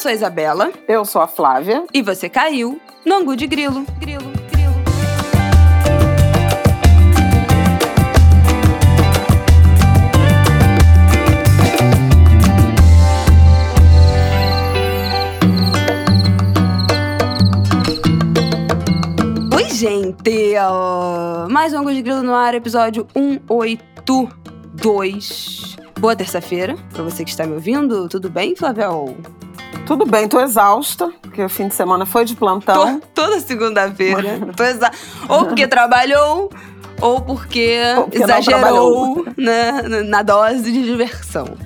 sou a Isabela. Eu sou a Flávia. E você caiu no Angu de Grilo. Grilo, grilo. Oi, gente! Mais um Angu de Grilo no ar, episódio 182. Boa terça-feira pra você que está me ouvindo. Tudo bem, Flavel? Tudo bem, tô exausta, porque o fim de semana foi de plantão. Tô, toda segunda-feira. tô exa... Ou porque trabalhou, ou porque, Ou porque exagerou né, na dose de diversão.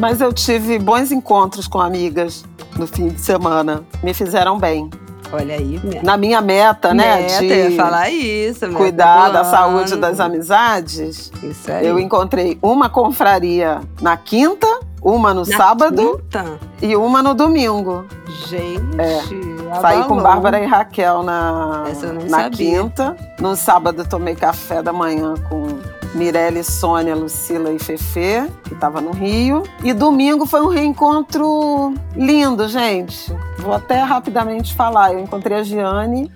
Mas eu tive bons encontros com amigas no fim de semana. Me fizeram bem. Olha aí, né? Na minha meta, né? Meta, de eu ia falar isso. cuidar da saúde das amizades. Isso aí. Eu encontrei uma confraria na quinta, uma no Na sábado quinta? e uma no domingo. Gente, É. Saí com. Bárbara e Raquel na, na sabia. quinta. No sábado tomei café da manhã com Mirelle, Sônia, Lucila e Fefe, que estava no Rio. E domingo foi um reencontro lindo, gente. Vou até rapidamente falar. Eu encontrei a Giane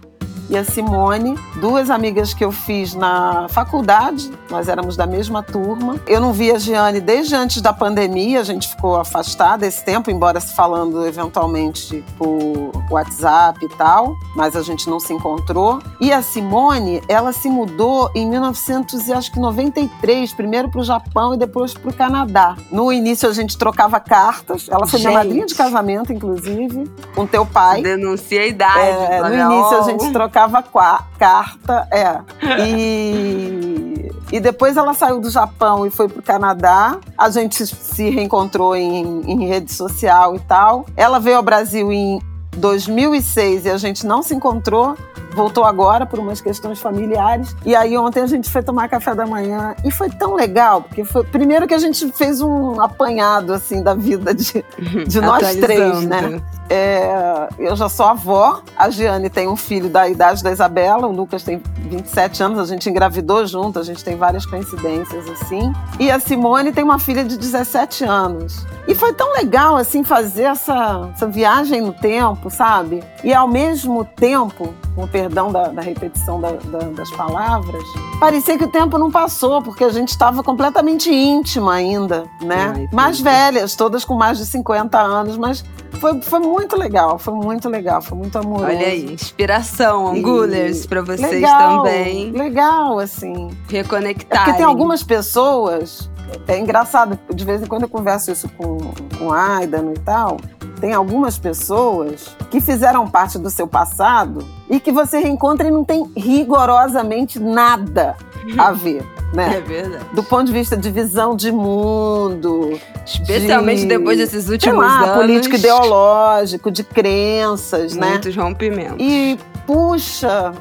e a Simone, duas amigas que eu fiz na faculdade, nós éramos da mesma turma. Eu não vi a Giane desde antes da pandemia, a gente ficou afastada esse tempo, embora se falando eventualmente por WhatsApp e tal, mas a gente não se encontrou. E a Simone, ela se mudou em 1993, primeiro para o Japão e depois para o Canadá. No início a gente trocava cartas, ela foi minha Gente. madrinha de casamento, inclusive, com teu pai. Denuncia a idade. É, no início a gente trocava qua- carta, é. E, e depois ela saiu do Japão e foi pro Canadá. A gente se reencontrou em, em rede social e tal. Ela veio ao Brasil em 2006 e a gente não se encontrou. Voltou agora por umas questões familiares. E aí ontem a gente foi tomar café da manhã e foi tão legal, porque foi primeiro que a gente fez um apanhado assim da vida de, de nós três, né? É, eu já sou avó, a Giane tem um filho da idade da Isabela, o Lucas tem 27 anos, a gente engravidou junto, a gente tem várias coincidências assim. E a Simone tem uma filha de 17 anos. E foi tão legal assim fazer essa, essa viagem no tempo, sabe? E ao mesmo tempo, com o perdão da, da repetição da- da- das palavras, parecia que o tempo não passou, porque a gente estava completamente íntima ainda, né? Ai, mais velhas, todas com mais de 50 anos, mas foi, foi muito legal, foi muito legal, foi muito amoroso. Olha aí, inspiração, E- Angulers, pra vocês legal, também Legal, assim. É reconectarem. porque tem algumas pessoas, é engraçado, de vez em quando eu converso isso com, com Aidan e tal, tem algumas pessoas que fizeram parte do seu passado e que você reencontra e não tem rigorosamente nada a ver, né? É verdade. Do ponto de vista de visão de mundo, Especialmente de, depois desses sei últimos lá, anos. político ideológico, de crenças, né? Muitos rompimentos. E, puxa,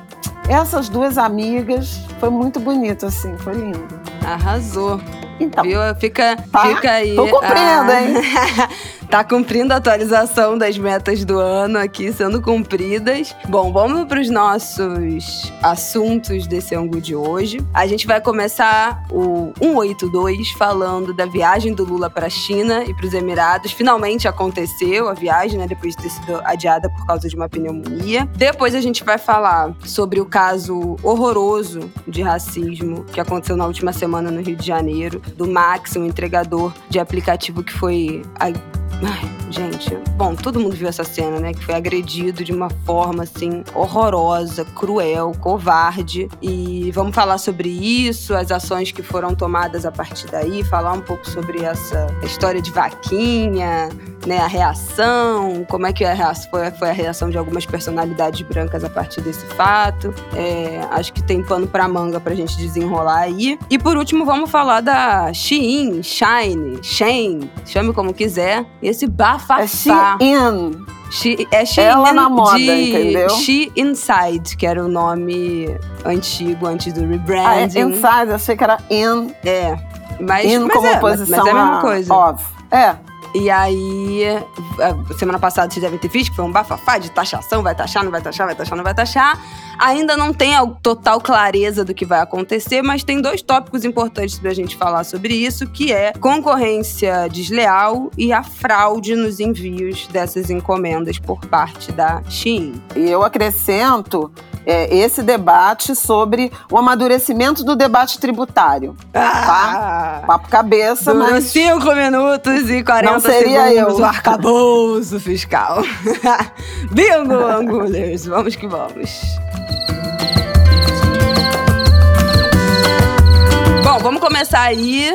essas duas amigas, foi muito bonito, assim, foi lindo. Arrasou. Então, Viu? Fica, Tá, fica aí. tô cumprindo, a- hein? tá cumprindo a atualização das metas do ano aqui sendo cumpridas. Bom, vamos para os nossos assuntos desse ângulo de hoje. A gente vai começar o 182 falando da viagem do Lula para a China e para os Emirados. Finalmente aconteceu a viagem, né? Depois de ter sido adiada por causa de uma pneumonia. Depois a gente vai falar sobre o caso horroroso de racismo que aconteceu na última semana no Rio de Janeiro, do Max, um entregador de aplicativo que foi. Ai, gente, bom, todo mundo viu essa cena, né? Que foi agredido de uma forma assim horrorosa, cruel, covarde. E vamos falar sobre isso, as ações que foram tomadas a partir daí, falar um pouco sobre essa história de vaquinha, né? A reação, como é que a reação, foi, foi a reação de algumas personalidades brancas a partir desse fato. É, acho que tem pano pra manga pra gente desenrolar aí. E por último, vamos falar da Shein, Shine, Shein, chame como quiser. E esse é bafafá. Shein. She, é Shein Ela na moda, de entendeu? She Inside, que era o nome antigo, antes do Ah, é rebranding. inside, achei que era in. É. Mas, in mas como é, oposição mas é a mesma coisa. off. É. E aí, semana passada vocês devem ter visto que foi um bafafá de taxação, vai taxar, não vai taxar, vai taxar, não vai taxar. Ainda não tem a total clareza do que vai acontecer, mas tem dois tópicos importantes pra gente falar sobre isso, que é concorrência desleal e a fraude nos envios dessas encomendas por parte da Shein. E eu acrescento é, esse debate sobre o amadurecimento do debate tributário. Ah, tá? Papo cabeça, durou mas. 5 minutos e 40 Não seria segundos eu. o arcabouço fiscal. Bingo, Angulers! Vamos que vamos. Bom, vamos começar aí.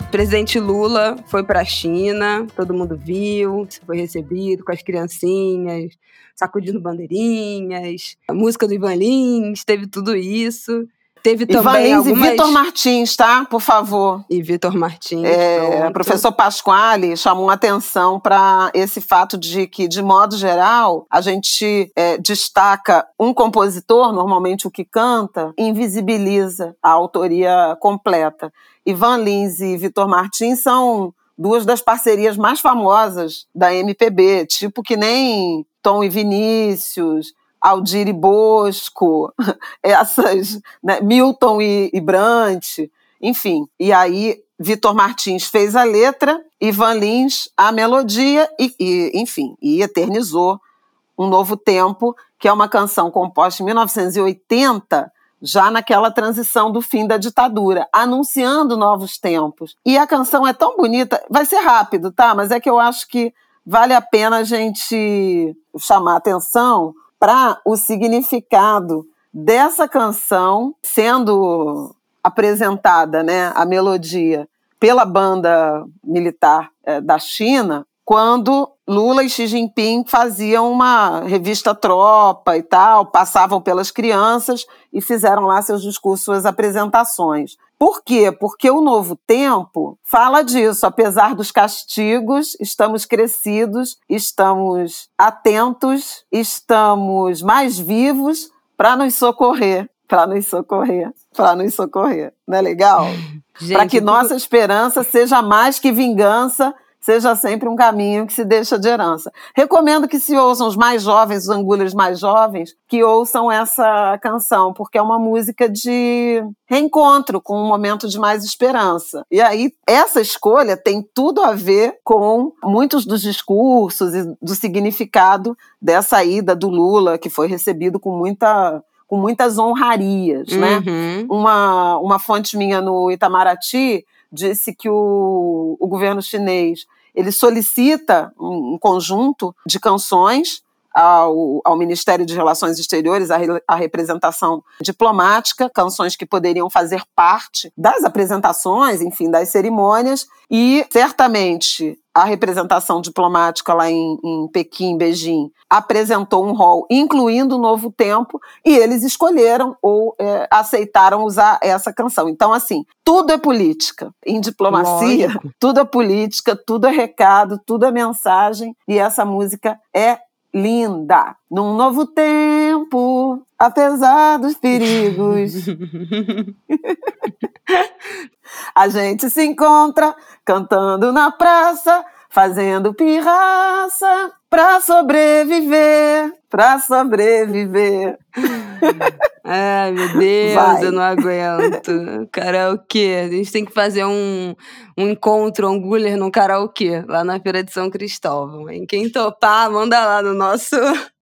O presidente Lula foi para a China, todo mundo viu, foi recebido com as criancinhas, sacudindo bandeirinhas, a música do Ivan Lins, teve tudo isso. Teve Ivan também Lins algumas... e Vitor Martins, tá? Por favor. E Vitor Martins. É, o professor Pasquale chamou atenção para esse fato de que, de modo geral, a gente é, destaca um compositor, normalmente o que canta, invisibiliza a autoria completa. Ivan Lins e Vitor Martins são duas das parcerias mais famosas da MPB, tipo que nem Tom e Vinícius, Aldir e Bosco, essas, né, Milton e, e Brant, enfim. E aí, Vitor Martins fez a letra, Ivan Lins a melodia e, e, enfim, e eternizou Um Novo Tempo, que é uma canção composta em 1980, já naquela transição do fim da ditadura, anunciando novos tempos. E a canção é tão bonita, vai ser rápido, tá? Mas é que eu acho que vale a pena a gente chamar atenção para o significado dessa canção sendo apresentada, né, a melodia pela banda militar é, da China, quando Lula e Xi Jinping faziam uma revista tropa e tal, passavam pelas crianças e fizeram lá seus discursos, suas apresentações. Por quê? Porque o novo tempo fala disso. Apesar dos castigos, estamos crescidos, estamos atentos, estamos mais vivos para nos socorrer. Para nos socorrer. Para nos socorrer. Não é legal? Para que nossa esperança seja mais que vingança seja sempre um caminho que se deixa de herança. Recomendo que se ouçam os mais jovens, os angulhos mais jovens, que ouçam essa canção, porque é uma música de reencontro com um momento de mais esperança. E aí, essa escolha tem tudo a ver com muitos dos discursos e do significado dessa ida do Lula, que foi recebido com muita com muitas honrarias, né? Uhum. Uma, uma fonte minha no Itamaraty disse que o, o governo chinês ele solicita um, conjunto de canções ao, ao, Ministério de Relações Exteriores, a, a, representação diplomática, canções que poderiam fazer parte das apresentações, enfim, das cerimônias, e certamente a representação diplomática lá em, em Pequim, Beijing, apresentou um rol, incluindo o Novo Tempo, e eles escolheram ou é, aceitaram usar essa canção. Então, assim, tudo é política. Em diplomacia, Lógico. tudo é política, tudo é recado, tudo é mensagem, e essa música é linda. Num novo tempo, apesar dos perigos. A gente se encontra cantando na praça, fazendo pirraça pra sobreviver, pra sobreviver. Ai, meu Deus, Vai. eu não aguento. Karaokê. A gente tem que fazer um, um encontro Anguler no karaokê, lá na Feira de São Cristóvão. Hein? Quem topar, manda lá no nosso.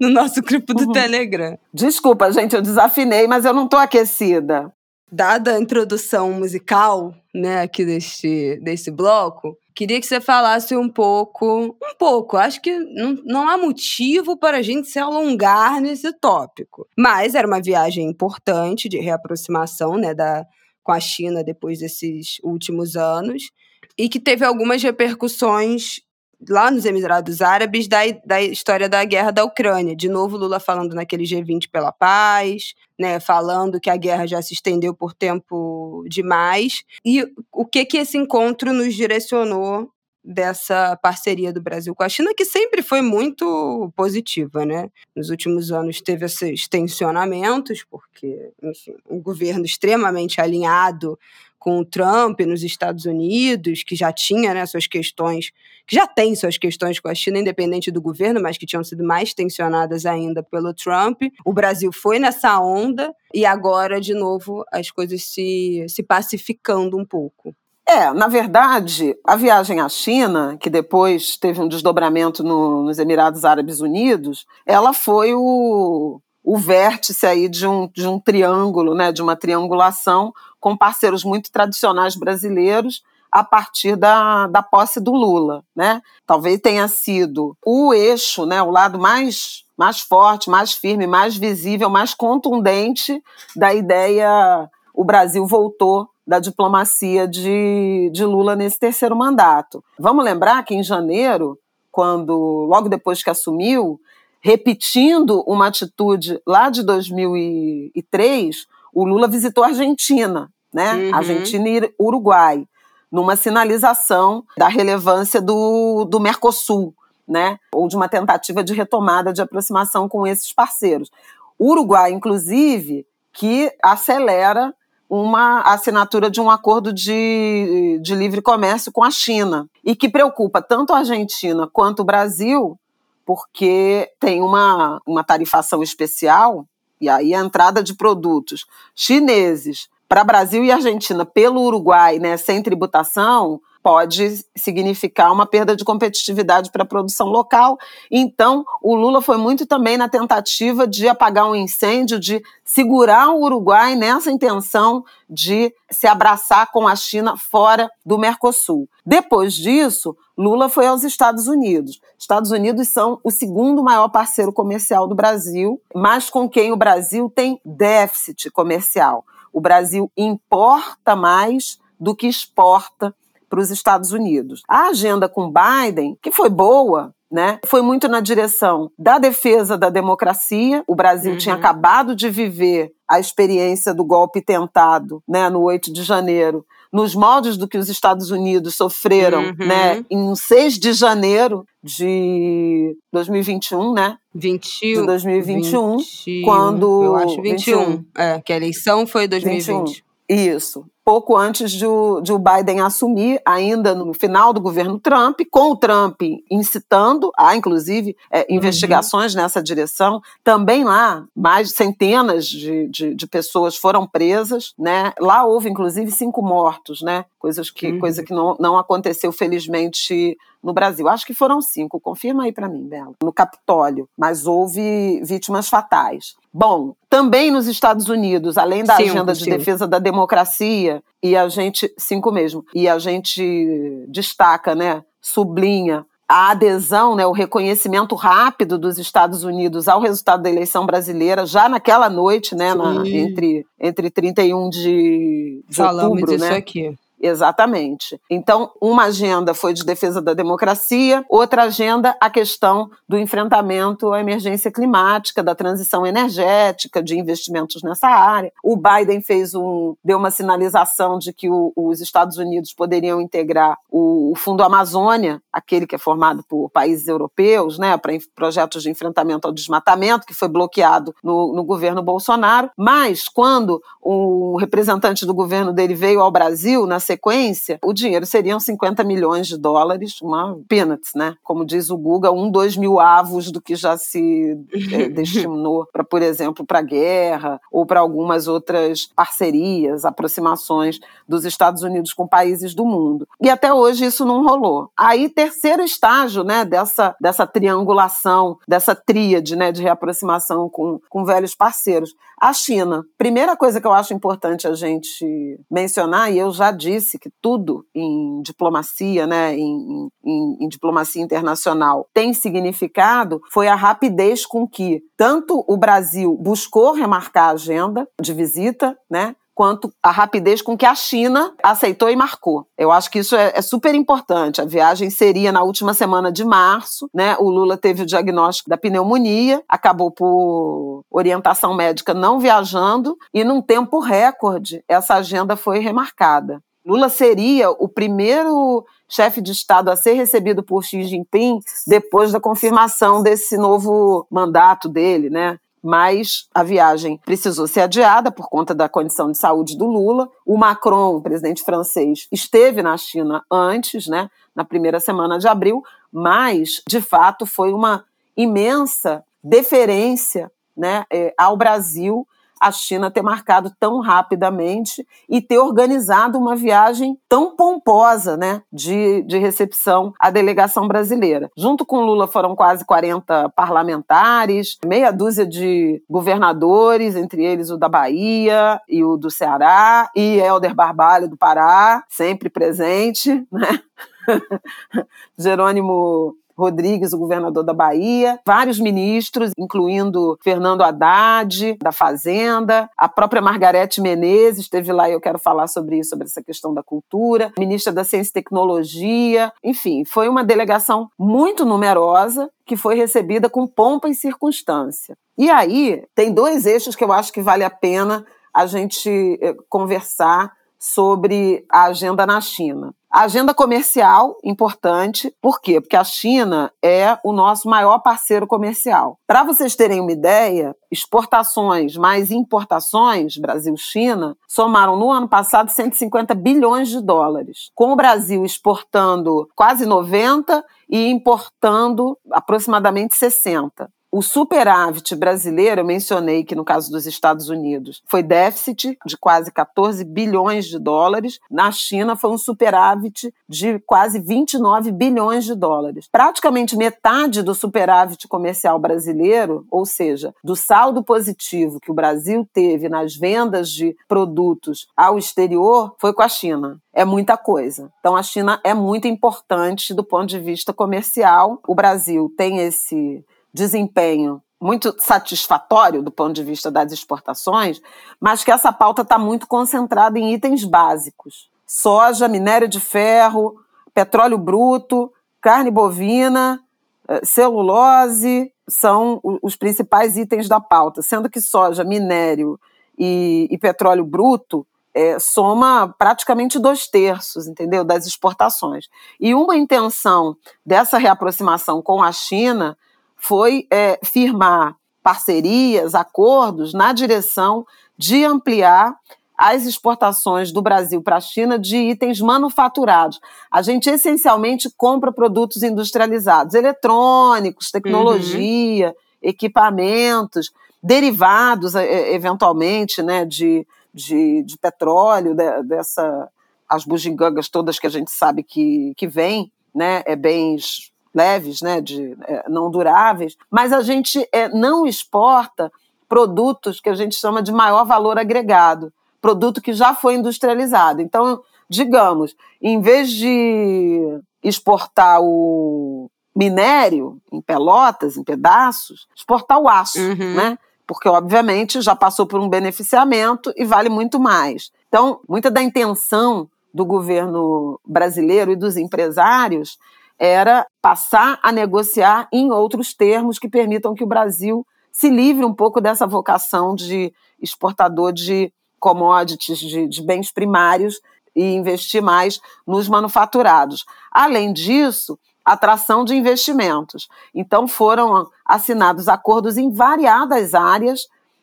No nosso grupo do Uhum. Telegram. Desculpa, gente, eu desafinei, mas eu não tô aquecida. Dada a introdução musical, né, aqui deste, desse bloco, queria que você falasse um pouco, um pouco, acho que não, não há motivo para a gente se alongar nesse tópico. Mas era uma viagem importante de reaproximação, né, da, com a China depois desses últimos anos, e que teve algumas repercussões lá nos Emirados Árabes da, da história da guerra da Ucrânia. De novo, Lula falando naquele G20 pela paz, né, falando que a guerra já se estendeu por tempo demais. E o que que esse encontro nos direcionou dessa parceria do Brasil com a China, que sempre foi muito positiva, né? Nos últimos anos teve esses tensionamentos, porque, enfim, um governo extremamente alinhado com o Trump nos Estados Unidos, que já tinha né, suas questões, que já tem suas questões com a China, independente do governo, mas que tinham sido mais tensionadas ainda pelo Trump. O Brasil foi nessa onda e agora, de novo, as coisas se, se pacificando um pouco. É, na verdade, a viagem à China, que depois teve um desdobramento no, nos Emirados Árabes Unidos, ela foi o, o vértice aí de um, de um triângulo, né, de uma triangulação com parceiros muito tradicionais brasileiros a partir da, da posse do Lula, né? Talvez tenha sido o eixo, né, o lado mais mais forte, mais firme, mais visível, mais contundente da ideia o Brasil voltou da diplomacia de, de Lula nesse terceiro mandato. Vamos lembrar que em janeiro, quando logo depois que assumiu, repetindo uma atitude lá de 2003, o Lula visitou a Argentina, né? Uhum. Argentina e Uruguai, numa sinalização da relevância do, do Mercosul, né? Ou de uma tentativa de retomada de aproximação com esses parceiros. O Uruguai, inclusive, que acelera uma assinatura de um acordo de, de livre comércio com a China e que preocupa tanto a Argentina quanto o Brasil, porque tem uma, uma tarifação especial e aí a entrada de produtos chineses para Brasil e Argentina pelo Uruguai, né, sem tributação, pode significar uma perda de competitividade para a produção local. Então, o Lula foi muito também na tentativa de apagar um incêndio, de segurar o Uruguai nessa intenção de se abraçar com a China fora do Mercosul. Depois disso, Lula foi aos Estados Unidos. Estados Unidos são o segundo maior parceiro comercial do Brasil, mas com quem o Brasil tem déficit comercial. O Brasil importa mais do que exporta para os Estados Unidos. A agenda com Biden, que foi boa, né, foi muito na direção da defesa da democracia. O Brasil uhum. tinha acabado de viver a experiência do golpe tentado né, no 8 de janeiro, nos moldes do que os Estados Unidos sofreram uhum. né, em 6 de janeiro de 2021, né? 20, de 2021, 21, quando eu acho 21, 21. é, que a eleição foi 2020. 21. Isso pouco antes de o, de o, Biden assumir, ainda no final do governo Trump, com o Trump incitando, há inclusive é, uhum. investigações uhum. nessa direção. Também lá, mais centenas de, de, de, pessoas foram presas, né? Lá houve inclusive cinco mortos, né? Coisas que, uhum. Coisa que não, não aconteceu, felizmente, no Brasil. Acho que foram cinco, confirma aí para mim, Bela. No Capitólio, mas houve vítimas fatais. Bom, também nos Estados Unidos, além da cinco, agenda de defesa da democracia, e a gente, cinco mesmo, e a gente destaca, né, sublinha a adesão, né, o reconhecimento rápido dos Estados Unidos ao resultado da eleição brasileira, já naquela noite, né, na, entre, entre 31 de, de Falamos outubro, isso né? aqui. Exatamente. Então, uma agenda foi de defesa da democracia, outra agenda a questão do enfrentamento à emergência climática, da transição energética, de investimentos nessa área. O Biden fez um deu uma sinalização de que o, os Estados Unidos poderiam integrar o, o, Fundo Amazônia, aquele que é formado por países europeus, né, para projetos de enfrentamento ao desmatamento, que foi bloqueado no, no governo Bolsonaro. Mas quando um representante do governo dele veio ao Brasil na sequência, o dinheiro seriam 50 milhões de dólares, uma peanuts, né? Como diz o Guga, um, dois mil avos do que já se é, destinou para, por exemplo, para a guerra ou para algumas outras parcerias, aproximações dos Estados Unidos com países do mundo. E até hoje isso não rolou. Aí, terceiro estágio, né, dessa, dessa triangulação, dessa tríade, né, de reaproximação com, com velhos parceiros. A China. Primeira coisa que eu acho importante a gente mencionar, e eu já disse disse que tudo em diplomacia, né, em, em, em diplomacia internacional, tem significado, foi a rapidez com que tanto o Brasil buscou remarcar a agenda de visita, né, quanto a rapidez com que a China aceitou e marcou. Eu acho que isso é, é, super importante. A viagem seria na última semana de março, né? O Lula teve o diagnóstico da pneumonia, acabou por orientação médica não viajando e num tempo recorde essa agenda foi remarcada. Lula seria o primeiro chefe de Estado a ser recebido por Xi Jinping depois da confirmação desse novo mandato dele, né? Mas a viagem precisou ser adiada por conta da condição de saúde do Lula. O Macron, o presidente francês, esteve na China antes, né, na primeira semana de abril, mas, de fato, foi uma imensa deferência né, eh, ao Brasil a China ter marcado tão rapidamente e ter organizado uma viagem tão pomposa né, de, de recepção à delegação brasileira. Junto com Lula foram quase 40 parlamentares, meia dúzia de governadores, entre eles o da Bahia e o do Ceará, e Helder Barbalho do Pará, sempre presente, né? Jerônimo Rodrigues, o governador da Bahia, vários ministros, incluindo Fernando Haddad, da Fazenda, a própria Margarete Menezes esteve lá e eu quero falar sobre isso, sobre essa questão da cultura, ministra da Ciência e Tecnologia, enfim, foi uma delegação muito numerosa que foi recebida com pompa e circunstância. E aí, tem dois eixos que eu acho que vale a pena a gente eh, conversar sobre a agenda na China. Agenda comercial, importante, por quê? Porque a China é o nosso maior parceiro comercial. Para vocês terem uma ideia, exportações mais importações, Brasil-China, somaram no ano passado 150 bilhões de dólares, com o Brasil exportando quase 90 e importando aproximadamente 60. O superávit brasileiro, eu mencionei que no caso dos Estados Unidos foi déficit de quase 14 bilhões de dólares, na China foi um superávit de quase 29 bilhões de dólares. Praticamente metade do superávit comercial brasileiro, ou seja, do saldo positivo que o Brasil teve nas vendas de produtos ao exterior, foi com a China é muita coisa. Então, a China é muito importante do ponto de vista comercial. O Brasil tem esse desempenho muito satisfatório do ponto de vista das exportações, mas que essa pauta está muito concentrada em itens básicos: soja, minério de ferro, petróleo bruto, carne bovina, eh, celulose são os principais itens da pauta, sendo que soja, minério e, e petróleo bruto é, soma praticamente dois terços, entendeu, das exportações. E uma intenção dessa reaproximação com a China foi é, firmar parcerias, acordos na direção de ampliar as exportações do Brasil para a China de itens manufaturados. A gente essencialmente compra produtos industrializados, eletrônicos, tecnologia, uhum. equipamentos, derivados, é, eventualmente, né, de, de, de petróleo, de, dessa, as bugigangas todas que a gente sabe que, que vem, né, é bens leves, né, de, é, não duráveis, mas a gente é, não exporta produtos que a gente chama de maior valor agregado, produto que já foi industrializado. Então, digamos, em vez de exportar o minério em pelotas, em pedaços, exportar o aço, uhum. né? Porque, obviamente, já passou por um beneficiamento e vale muito mais. Então, muita da intenção do governo brasileiro e dos empresários era passar a negociar em outros termos que permitam que o Brasil se livre um pouco dessa vocação de exportador de commodities, de, de bens primários e investir mais nos manufaturados. Além disso, atração de investimentos. Então foram assinados acordos em variadas áreas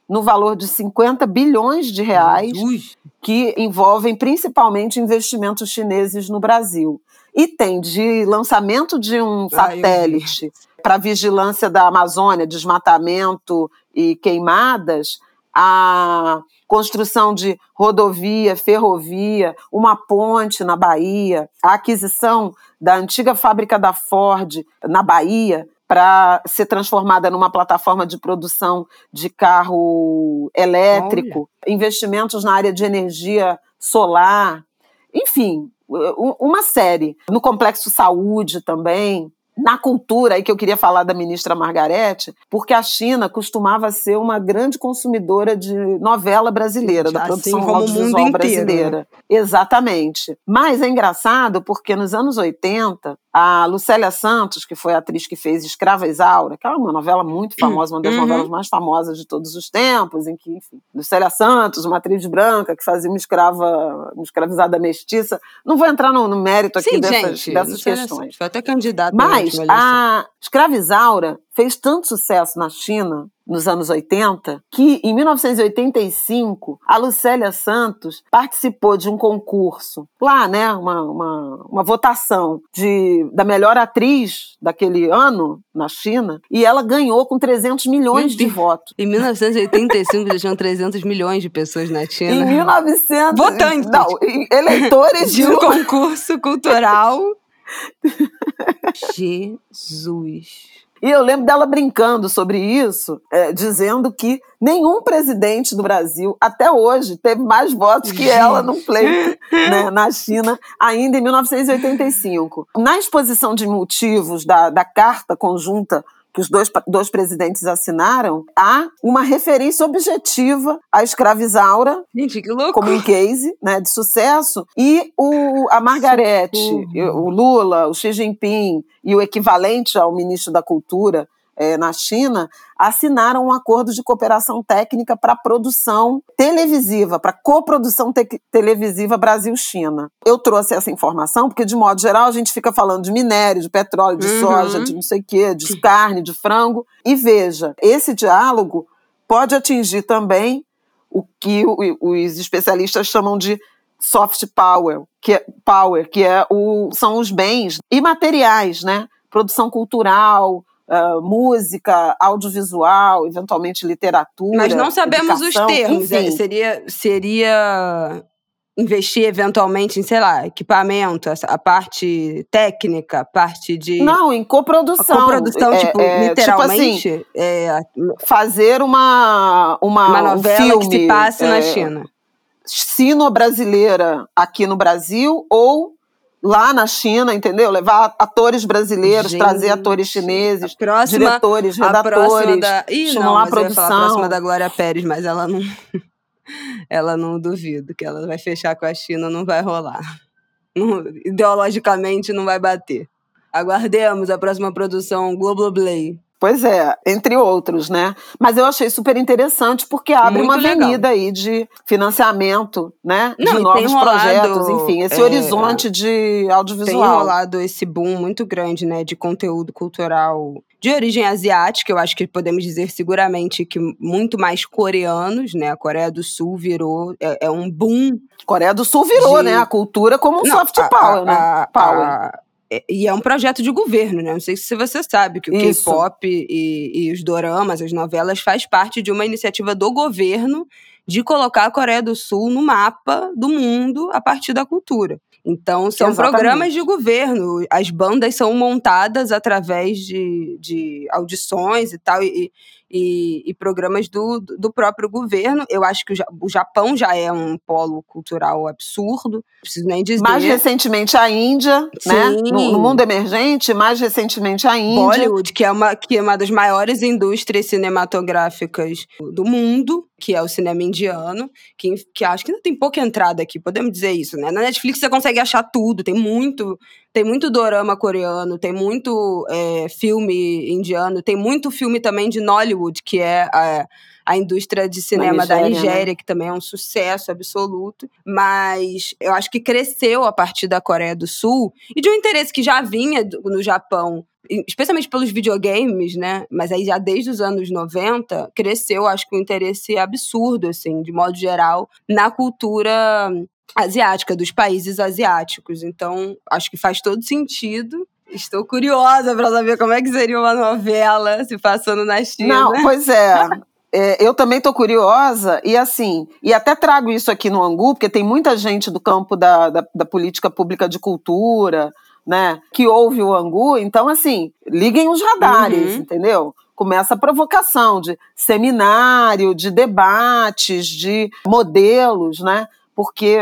no valor de 50 bilhões de reais, que envolvem principalmente investimentos chineses no Brasil. E tem de lançamento de um satélite para vigilância da Amazônia, desmatamento e queimadas, a construção de rodovia, ferrovia, uma ponte na Bahia, a aquisição da antiga fábrica da Ford na Bahia para ser transformada numa plataforma de produção de carro elétrico, Olha. investimentos na área de energia solar, enfim, uma série. No complexo saúde também, na cultura, aí que eu queria falar da ministra Margarete, porque a China costumava ser uma grande consumidora de novela brasileira, da assim produção audiovisual brasileira. Né? Exatamente. Mas é engraçado porque nos anos 80, a Lucélia Santos, que foi a atriz que fez Escrava Isaura, que é uma novela muito famosa, uma das uhum. novelas mais famosas de todos os tempos, em que, enfim, Lucélia Santos, uma atriz branca que fazia uma escrava, uma escravizada mestiça. Não vou entrar no, no mérito aqui Sim, dessas, gente, dessas questões. Foi até candidata. Mas a Escrava Isaura fez tanto sucesso na China nos anos 80, que em 1985 a Lucélia Santos participou de um concurso lá, né, uma, uma, uma votação de, da melhor atriz daquele ano na China, e ela ganhou com 300 milhões de votos. Em 1985 já tinham 300 milhões de pessoas na China. Em 1900... Votantes! Não, eleitores de um concurso cultural. Jesus. E eu lembro dela brincando sobre isso, é, dizendo que nenhum presidente do Brasil, até hoje, teve mais votos que ela no pleito né, na China, ainda em 1985. Na exposição de motivos da, da Carta Conjunta que os dois, dois presidentes assinaram, há uma referência objetiva à escravizaura Gente, como um case né, de sucesso. E o, a Margarete, o Lula, o Xi Jinping e o equivalente ao ministro da Cultura, é, na China, assinaram um acordo de cooperação técnica para produção televisiva, para coprodução te televisiva Brasil-China. Eu trouxe essa informação porque, de modo geral, a gente fica falando de minério, de petróleo, de uhum. soja, de não sei o quê, de carne, de frango. E veja, esse diálogo pode atingir também o que os especialistas chamam de soft power, que é, power, que é o, são os bens imateriais, né? Produção cultural, uh, música, audiovisual, eventualmente literatura. Mas não sabemos educação, os termos. É, seria, seria investir eventualmente em, sei lá, equipamento, a parte técnica, a parte de. Não, em coprodução. A coprodução, é, tipo, é, literalmente. Tipo assim, é, fazer uma, uma, uma novela um filme, que se passe na é, China. Sino-brasileira aqui no Brasil ou lá na China, entendeu? Levar atores brasileiros, Gente, trazer atores chineses, próxima, diretores, redatores, da... Ih, não, a produção. a próxima da Glória Pérez, mas ela não, ela não duvido que ela vai fechar com a China, não vai rolar. Não, ideologicamente não vai bater. Aguardemos a próxima produção Globoplay. Pois é, entre outros, né? Mas eu achei super interessante porque abre Muito uma legal. avenida aí de financiamento, né? Não, de novos rolado, projetos, enfim, esse é, horizonte de audiovisual. Tem rolado esse boom muito grande, né, de conteúdo cultural de origem asiática, eu acho que podemos dizer seguramente que muito mais coreanos, né? A Coreia do Sul virou é, é um boom. Coreia do Sul virou, de... né? A cultura como um Não, soft power, a, né? A, power. A, e é um projeto de governo, né? Não sei se você sabe que o K-pop e, e, os doramas, as novelas, faz parte de uma iniciativa do governo de colocar a Coreia do Sul no mapa do mundo a partir da cultura. Então, são Exatamente. programas de governo. As bandas são montadas através de, de audições e tal. E, e, e programas do, do próprio governo. Eu acho que o Japão já é um polo cultural absurdo, não preciso nem dizer. Mais recentemente a Índia, Sim. né? No, no, mundo emergente, mais recentemente a Índia. Bollywood, que é uma, que é uma das maiores indústrias cinematográficas do mundo, que é o cinema indiano, que, que acho que ainda tem pouca entrada aqui, podemos dizer isso, né? Na Netflix você consegue achar tudo, tem muito tem muito dorama coreano, tem muito é, filme indiano, tem muito filme também de Nollywood, que é a, a indústria de cinema Nigéria, da Nigéria, né? que também é um sucesso absoluto. Mas eu acho que cresceu a partir da Coreia do Sul e de um interesse que já vinha no Japão especialmente pelos videogames, né? Mas aí já desde os anos 90 cresceu, acho que um interesse absurdo, assim, de modo geral, na cultura asiática, dos países asiáticos. Então, acho que faz todo sentido. Estou curiosa para saber como é que seria uma novela se passando na China. Não, pois é. É, eu também estou curiosa, e assim, e até trago isso aqui no Angu, porque tem muita gente do campo da, da, da, política pública de cultura, né, que ouve o Angu, então assim, liguem os radares, uhum. entendeu? Começa a provocação de seminário, de debates, de modelos, né? porque,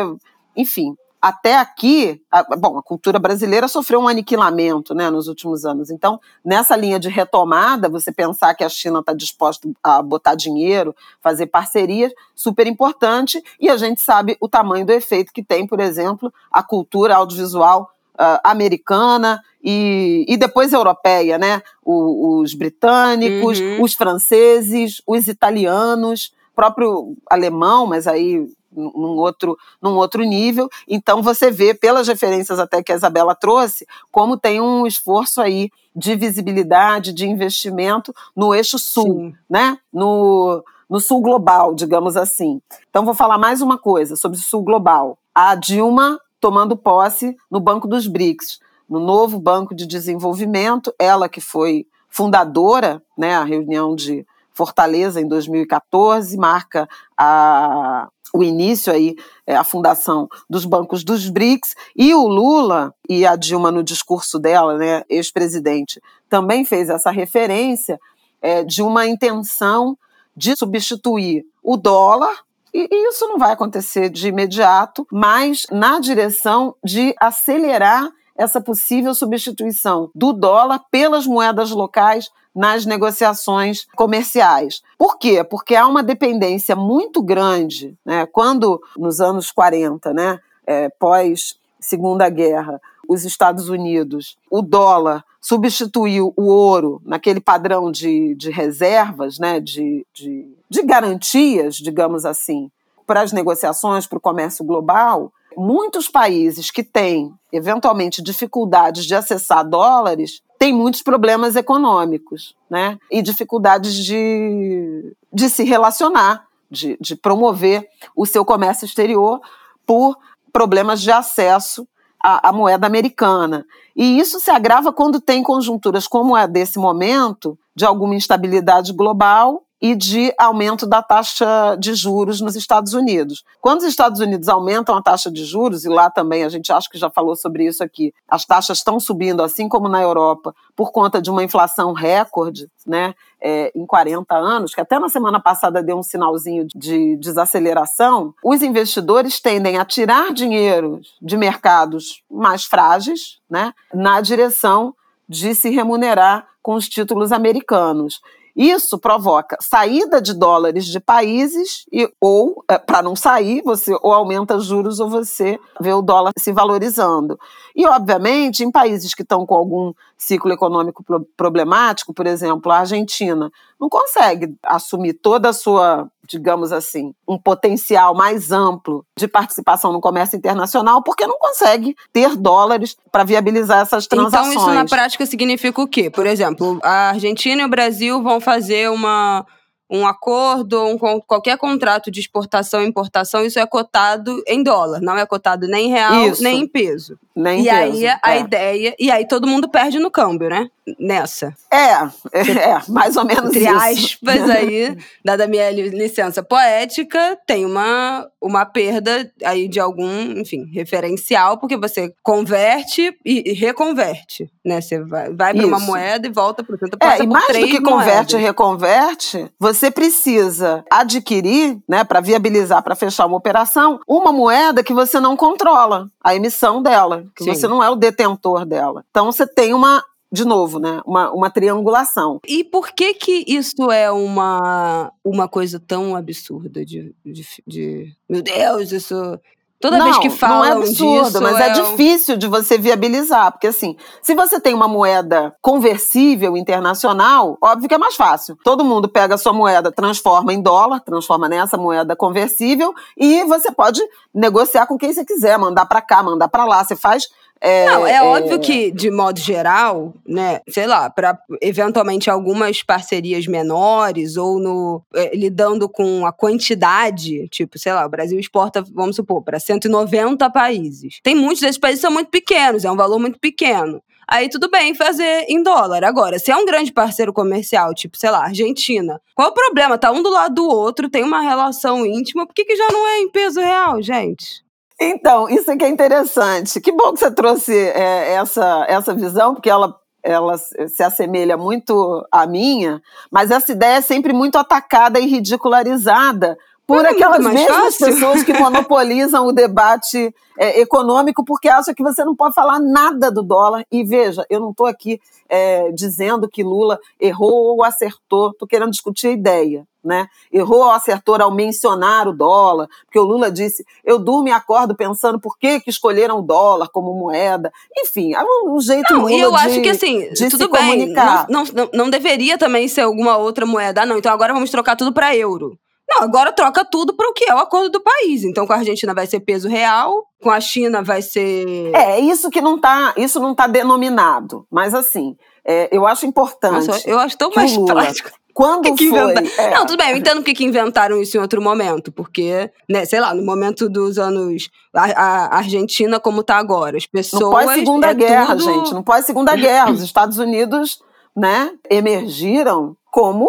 enfim, até aqui, a, bom, a cultura brasileira sofreu um aniquilamento né, nos últimos anos. Então, nessa linha de retomada, você pensar que a China está disposta a botar dinheiro, fazer parcerias, super importante, e a gente sabe o tamanho do efeito que tem, por exemplo, a cultura audiovisual uh, americana e, e depois europeia, né? O, os britânicos, uhum. os franceses, os italianos, próprio alemão, mas aí num outro, num outro nível. Então você vê, pelas referências até que a Isabela trouxe, como tem um esforço aí de visibilidade, de investimento no eixo sul, Sim. né? No, no sul global, digamos assim. Então vou falar mais uma coisa sobre o sul global. A Dilma tomando posse no Banco dos BRICS, no novo Banco de Desenvolvimento, ela que foi fundadora, né, a reunião de Fortaleza em 2014 marca a, o início aí, é, a fundação dos bancos dos BRICS, e o Lula e a Dilma no discurso dela, né, ex-presidente, também fez essa referência é, de uma intenção de substituir o dólar e, isso não vai acontecer de imediato, mas na direção de acelerar essa possível substituição do dólar pelas moedas locais nas negociações comerciais. Por quê? Porque há uma dependência muito grande, né? quando nos anos 40, né, é, pós Segunda Guerra, os Estados Unidos, o dólar substituiu o ouro naquele padrão de, de reservas, né, de, de, de garantias, digamos assim, para as negociações, para o comércio global, muitos países que têm, eventualmente, dificuldades de acessar dólares têm muitos problemas econômicos, né? E dificuldades de, de se relacionar, de, de promover o seu comércio exterior por problemas de acesso à, à, moeda americana. E isso se agrava quando tem conjunturas como a desse momento, de alguma instabilidade global e de aumento da taxa de juros nos Estados Unidos. Quando os Estados Unidos aumentam a taxa de juros, e lá também a gente acha que já falou sobre isso aqui, as taxas estão subindo, assim como na Europa, por conta de uma inflação recorde né, é, em 40 anos, que até na semana passada deu um sinalzinho de desaceleração, os investidores tendem a tirar dinheiro de mercados mais frágeis né, na direção de se remunerar com os títulos americanos. Isso provoca saída de dólares de países e ou é, para não sair, você ou aumenta juros ou você vê o dólar se valorizando. E obviamente, em países que estão com algum ciclo econômico problemático, por exemplo, a Argentina não consegue assumir toda a sua, digamos assim, um potencial mais amplo de participação no comércio internacional, porque não consegue ter dólares para viabilizar essas transações. Então, isso na prática significa o quê? Por exemplo, a Argentina e o Brasil vão fazer uma um acordo, um, qualquer contrato de exportação e importação, isso é cotado em dólar, não é cotado nem em real, isso. nem em peso. Nem e peso, aí a é. ideia. E aí todo mundo perde no câmbio, né? Nessa. É, é, é mais ou menos Entre isso. aspas, aí, dada a minha licença poética, tem uma, uma perda aí de algum, enfim, referencial, porque você converte e, e reconverte, né? Você vai, vai para uma moeda e volta para outra. É, e mais do que converte e reconverte, você precisa adquirir, né, para viabilizar, para fechar uma operação, uma moeda que você não controla a emissão dela que Sim. você não é o detentor dela. Então você tem uma de novo, né? Uma, uma triangulação. E por que que isso é uma, uma coisa tão absurda de, de, de meu Deus, isso Toda não, vez que falam não é absurdo, disso, mas é, é difícil de você viabilizar, porque assim, se você tem uma moeda conversível internacional, óbvio que é mais fácil. Todo mundo pega a sua moeda, transforma em dólar, transforma nessa moeda conversível e você pode negociar com quem você quiser, mandar para cá, mandar para lá, você faz é, não, é, é, óbvio que, de modo geral, né, sei lá, para eventualmente algumas parcerias menores ou no é, lidando com a quantidade, tipo, sei lá, o Brasil exporta, vamos supor, para 190 países. Tem muitos desses países que são muito pequenos, é um valor muito pequeno. Aí tudo bem fazer em dólar. Agora, se é um grande parceiro comercial, tipo, sei lá, Argentina, qual o problema? Tá um do lado do outro, tem uma relação íntima, por que, que já não é em peso real, gente? Então, isso aqui é interessante. Que bom que você trouxe é, essa, essa visão, porque ela, ela se assemelha muito à minha, mas essa ideia é sempre muito atacada e ridicularizada por é aquelas mesmas fácil. pessoas que monopolizam o debate é, econômico porque acham que você não pode falar nada do dólar. E veja, eu não estou aqui é, dizendo que Lula errou ou acertou, estou querendo discutir a ideia. Né? Errou ou acertou ao mencionar o dólar, porque o Lula disse: eu durmo e acordo pensando por que, que escolheram o dólar como moeda. Enfim, é um jeito não, Lula eu de, acho que assim, tudo bem. Não, não, não deveria também ser alguma outra moeda, não. Então agora vamos trocar tudo para euro. Não, agora troca tudo para o que é o acordo do país. Então, com a Argentina vai ser peso real, com a China vai ser. É, isso que não tá, isso não tá denominado. Mas assim, é, eu acho importante. Nossa, eu acho tão mais Lula, prático. Quando que que foi? É. Não, tudo bem, eu entendo porque que inventaram isso em outro momento. Porque, né, sei lá, no momento dos anos. A, a Argentina, como tá agora. As pessoas. Não pode Segunda é Guerra, tudo... gente. Não pode Segunda Guerra. Os Estados Unidos, né, emergiram como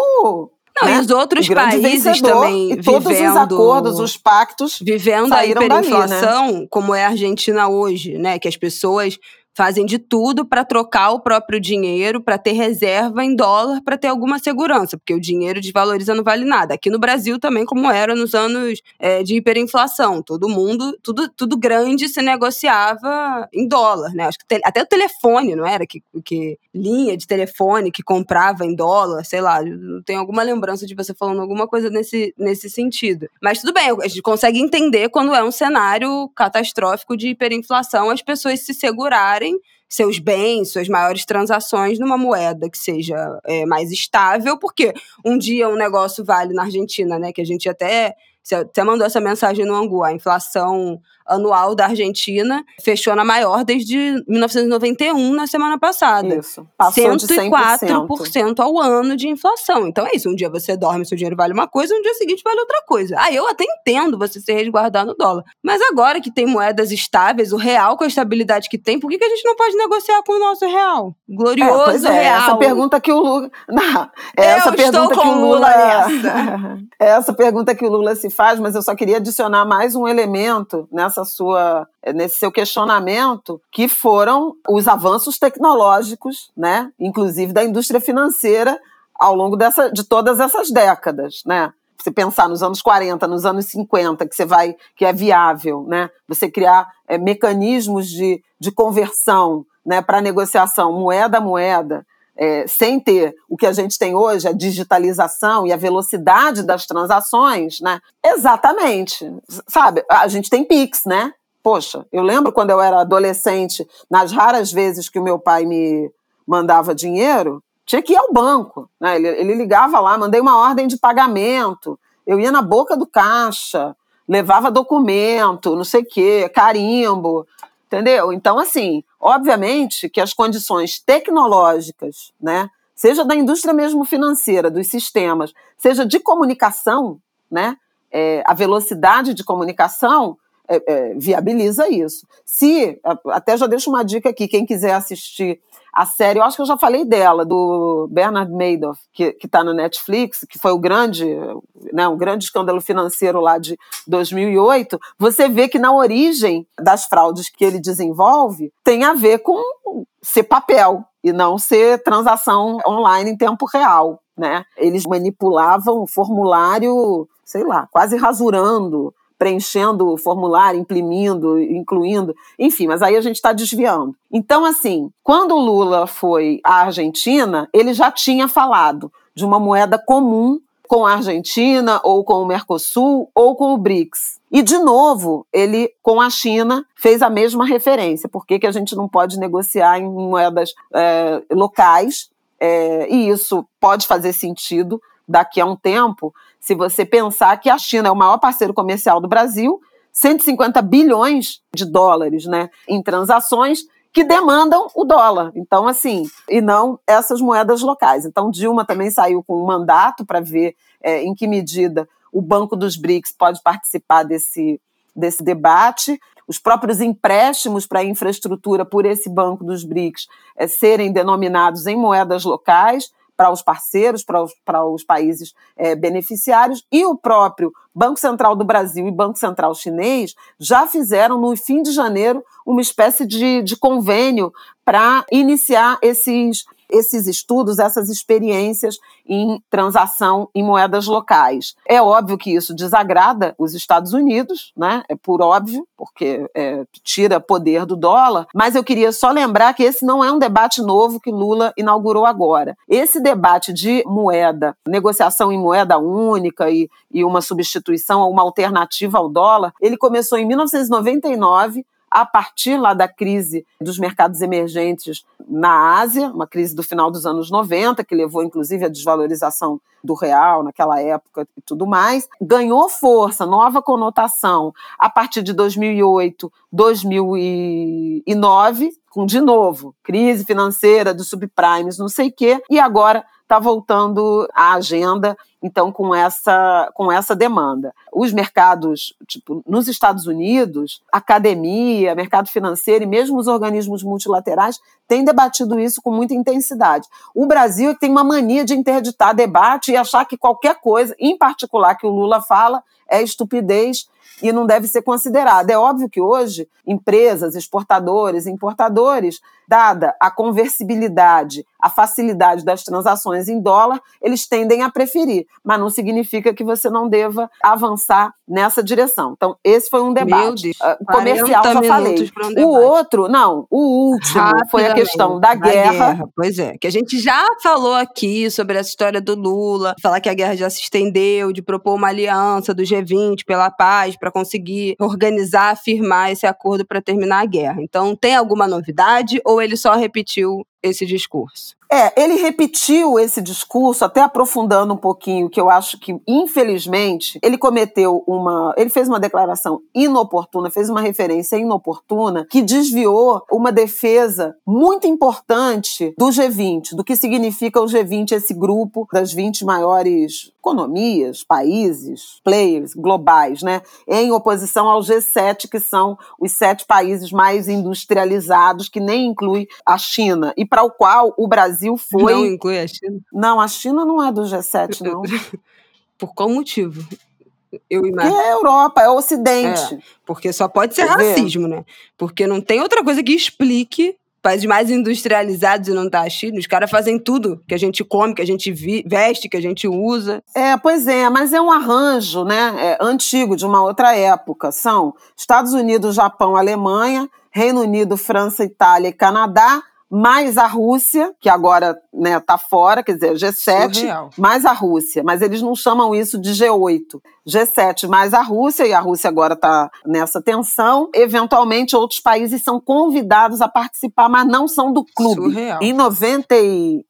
não, né? e os outros países também e todos vivendo, os acordos, os pactos vivendo a hiperinflação, dali, né? como é a Argentina hoje, né? Que as pessoas fazem de tudo para trocar o próprio dinheiro, para ter reserva em dólar, para ter alguma segurança, porque o dinheiro desvaloriza não vale nada. Aqui no Brasil também, como era nos anos é, de hiperinflação, todo mundo, tudo, tudo grande se negociava em dólar, né? Acho que te, até o telefone, não era? Que, que linha de telefone que comprava em dólar, sei lá, tem alguma lembrança de você falando alguma coisa nesse, nesse sentido. Mas tudo bem, a gente consegue entender quando é um cenário catastrófico de hiperinflação, as pessoas se segurarem seus bens, suas maiores transações numa moeda que seja é, mais estável, porque um dia um negócio vale na Argentina, né? Que a gente até até mandou essa mensagem no Angu, a inflação anual da Argentina fechou na maior desde 1991, na semana passada. Isso. Passou 104% de ao ano de inflação. Então é isso. Um dia você dorme, seu dinheiro vale uma coisa, um dia seguinte vale outra coisa. Ah, eu até entendo você se resguardar no dólar. Mas agora que tem moedas estáveis, o real com a estabilidade que tem, por que, que a gente não pode negociar com o nosso real? Glorioso é, é, real. Essa pergunta que o Lula. Não, essa eu pergunta que o Lula. Lula essa pergunta que o Lula se faz, mas eu só queria adicionar mais um elemento nessa nessa sua nesse seu questionamento, que foram os avanços tecnológicos, né, inclusive da indústria financeira ao longo dessa, de todas essas décadas, né? Você pensar nos anos 40, nos anos 50, que você vai, que é viável, né? Você criar é, mecanismos de, de conversão, né, para negociação moeda a moeda, é, sem ter o que a gente tem hoje, a digitalização e a velocidade das transações, né? Exatamente. Sabe, a gente tem Pix, né? Poxa, eu lembro quando eu era adolescente, nas raras vezes que o meu pai me mandava dinheiro, tinha que ir ao banco, né? Ele, ele ligava lá, mandei uma ordem de pagamento, eu ia na boca do caixa, levava documento, não sei o quê, carimbo, entendeu? Então, assim, Obviamente que as condições tecnológicas, né, seja da indústria mesmo financeira, dos sistemas, seja de comunicação, né, é, a velocidade de comunicação é, é, viabiliza isso. Se, até já deixo uma dica aqui, quem quiser assistir a série, eu acho que eu já falei dela, do Bernard Madoff, que está no Netflix, que foi o grande, né, um grande escândalo financeiro lá de 2008, você vê que na origem das fraudes que ele desenvolve tem a ver com ser papel e não ser transação online em tempo real. Né? Eles manipulavam o formulário, sei lá, quase rasurando preenchendo o formulário, imprimindo, incluindo, enfim, mas aí a gente está desviando. Então, assim, quando o Lula foi à Argentina, ele já tinha falado de uma moeda comum com a Argentina, ou com o Mercosul, ou com o BRICS. E, de novo, ele, com a China, fez a mesma referência. Por que, que a gente não pode negociar em moedas é, locais? É, e isso pode fazer sentido daqui a um tempo, se você pensar que a China é o maior parceiro comercial do Brasil, 150 bilhões de dólares né, em transações que demandam o dólar. Então, assim, e não essas moedas locais. Então, Dilma também saiu com um mandato para ver é, em que medida o Banco dos BRICS pode participar desse, desse debate. Os próprios empréstimos para infraestrutura por esse Banco dos BRICS é, serem denominados em moedas locais para os parceiros, para os, para os países é, beneficiários, e o próprio Banco Central do Brasil e Banco Central Chinês já fizeram, no fim de janeiro, uma espécie de, de convênio para iniciar esses esses estudos, essas experiências em transação em moedas locais. É óbvio que isso desagrada os Estados Unidos, né? É por óbvio, porque é, tira poder do dólar, mas eu queria só lembrar que esse não é um debate novo que Lula inaugurou agora. Esse debate de moeda, negociação em moeda única e, e uma substituição, uma alternativa ao dólar, ele começou em 1999 a partir lá da crise dos mercados emergentes na Ásia, uma crise do final dos anos 90, que levou inclusive à desvalorização do real naquela época e tudo mais, ganhou força, nova conotação a partir de 2008, 2009, com de novo crise financeira dos subprimes, não sei o quê, e agora está voltando à agenda, então, com essa, com essa demanda. Os mercados, tipo, nos Estados Unidos, academia, mercado financeiro e mesmo os organismos multilaterais têm debatido isso com muita intensidade. O Brasil tem uma mania de interditar debate e achar que qualquer coisa, em particular que o Lula fala, é estupidez e não deve ser considerada. É óbvio que hoje empresas, exportadores, importadores, dada a conversibilidade, a facilidade das transações em dólar, eles tendem a preferir, mas não significa que você não deva avançar nessa direção. Então, esse foi um debate uh, comercial, só falei. Um o outro, não, o último foi a questão da guerra. guerra. Pois é, que a gente já falou aqui sobre essa história do Lula, falar que a guerra já se estendeu, de propor uma aliança do G20 pela paz, para conseguir organizar, firmar esse acordo para terminar a guerra. Então, tem alguma novidade ou ele só repetiu esse discurso? É, ele repetiu esse discurso, até aprofundando um pouquinho, que eu acho que, infelizmente, ele cometeu uma. Ele fez uma declaração inoportuna, fez uma referência inoportuna, que desviou uma defesa muito importante do G20, do que significa o G20, esse grupo das 20 maiores economias, países, players globais, né? Em oposição ao G7, que são os sete países mais industrializados, que nem inclui a China. E para o qual o Brasil foi. Não inclui a China? Não, a China não é do G7, não. Por qual motivo? Eu imagino. É a Europa, é o Ocidente. É, porque só pode ser Quer racismo, ver? né? Porque não tem outra coisa que explique países mais industrializados e não tá a China, os caras fazem tudo que a gente come, que a gente veste, que a gente usa. É, pois é, mas é um arranjo, né, é, antigo, de uma outra época. São Estados Unidos, Japão, Alemanha, Reino Unido, França, Itália e Canadá, mais a Rússia, que agora né, tá fora, quer dizer, G7, Surreal. mais a Rússia, mas eles não chamam isso de G8. G7 mais a Rússia, e a Rússia agora está nessa tensão. Eventualmente, outros países são convidados a participar, mas não são do clube. Surreal. Em 99,